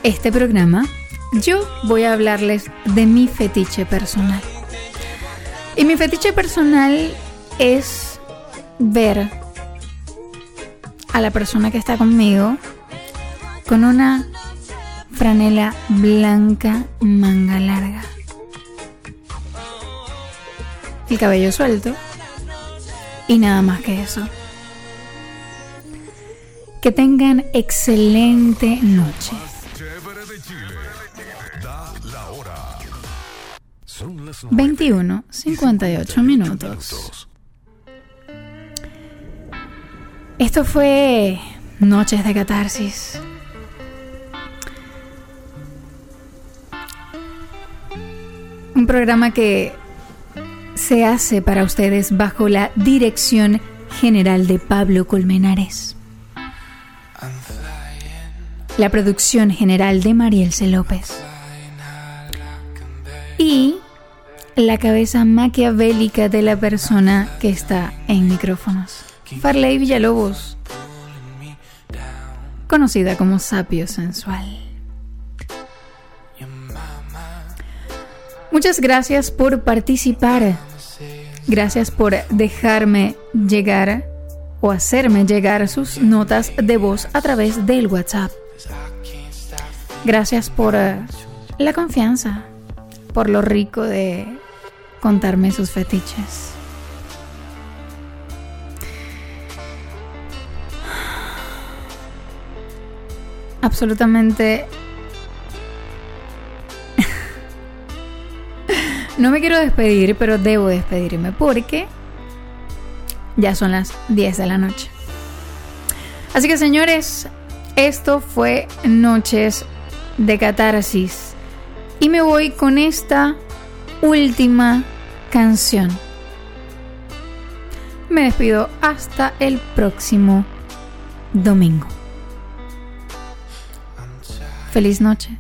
Este programa, yo voy a hablarles de mi fetiche personal. Y mi fetiche personal es ver a la persona que está conmigo con una franela blanca manga larga. El cabello suelto y nada más que eso. Que tengan excelente noche. 21, 58 minutos. Esto fue Noches de Catarsis. Un programa que se hace para ustedes bajo la dirección general de Pablo Colmenares. La producción general de Marielce López. Y la cabeza maquiavélica de la persona que está en micrófonos. Farley Villalobos, conocida como Sapio Sensual. Muchas gracias por participar. Gracias por dejarme llegar o hacerme llegar sus notas de voz a través del WhatsApp. Gracias por eh, la confianza, por lo rico de contarme sus fetiches. Absolutamente No me quiero despedir, pero debo despedirme porque ya son las 10 de la noche. Así que señores, esto fue Noches de Catarsis. Y me voy con esta última canción. Me despido hasta el próximo domingo. Feliz noche.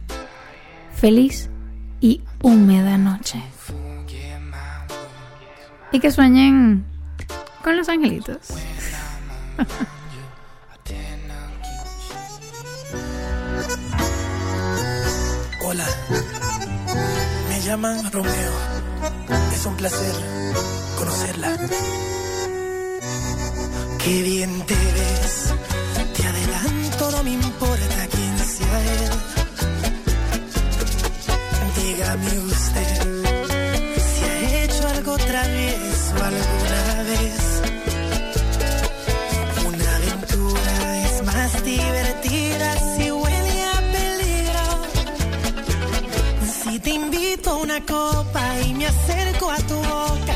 Feliz y húmeda noche. Y que sueñen con los angelitos. Hola, me llaman Romeo. Un placer conocerla. Qué bien te ves. Te adelanto, no me importa quién sea él. Dígame usted si ha hecho algo travieso alguna una copa y me acerco a tu boca,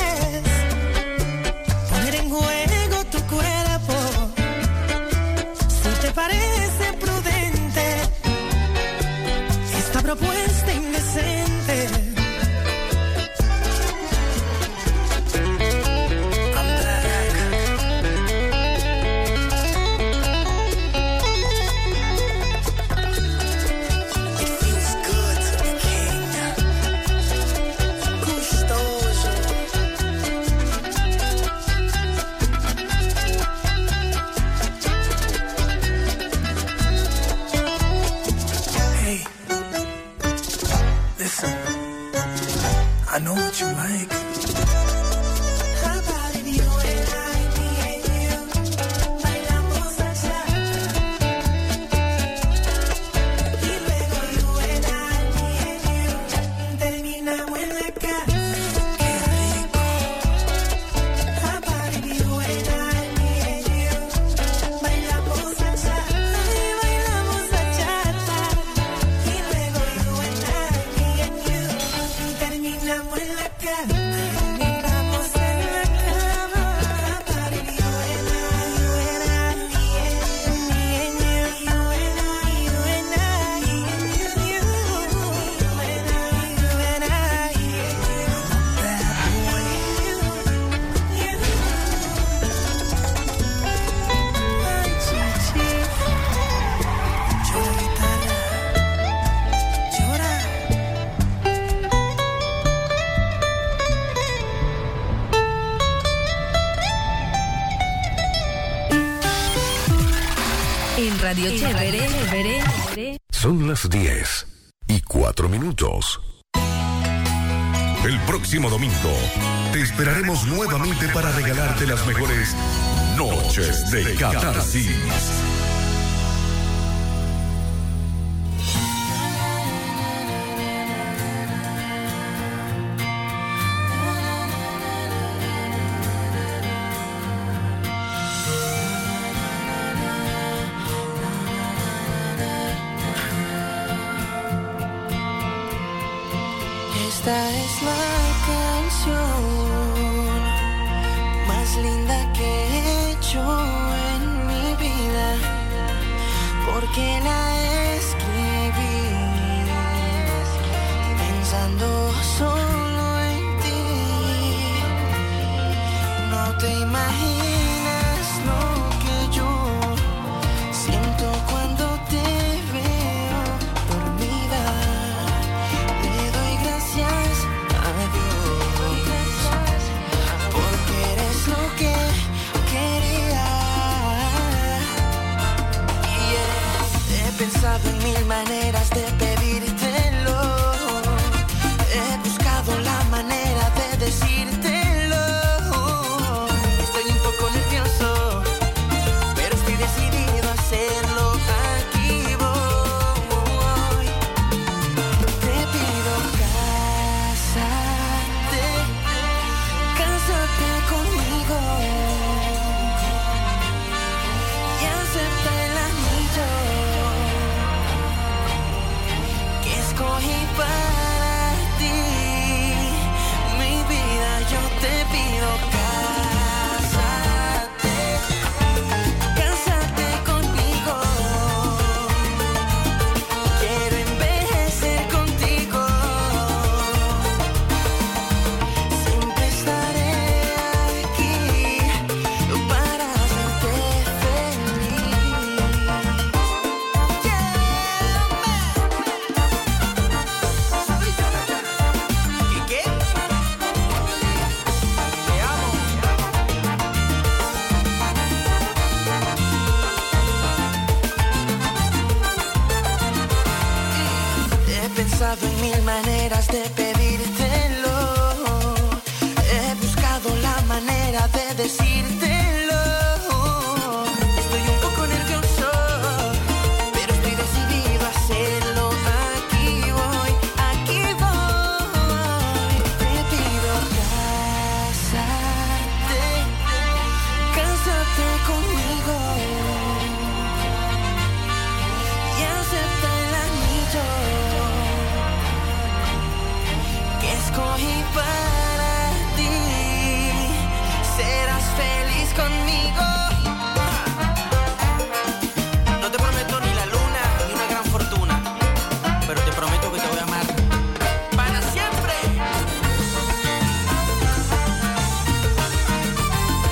Las 10 y 4 minutos. El próximo domingo te esperaremos nuevamente para regalarte las mejores noches de catarsis.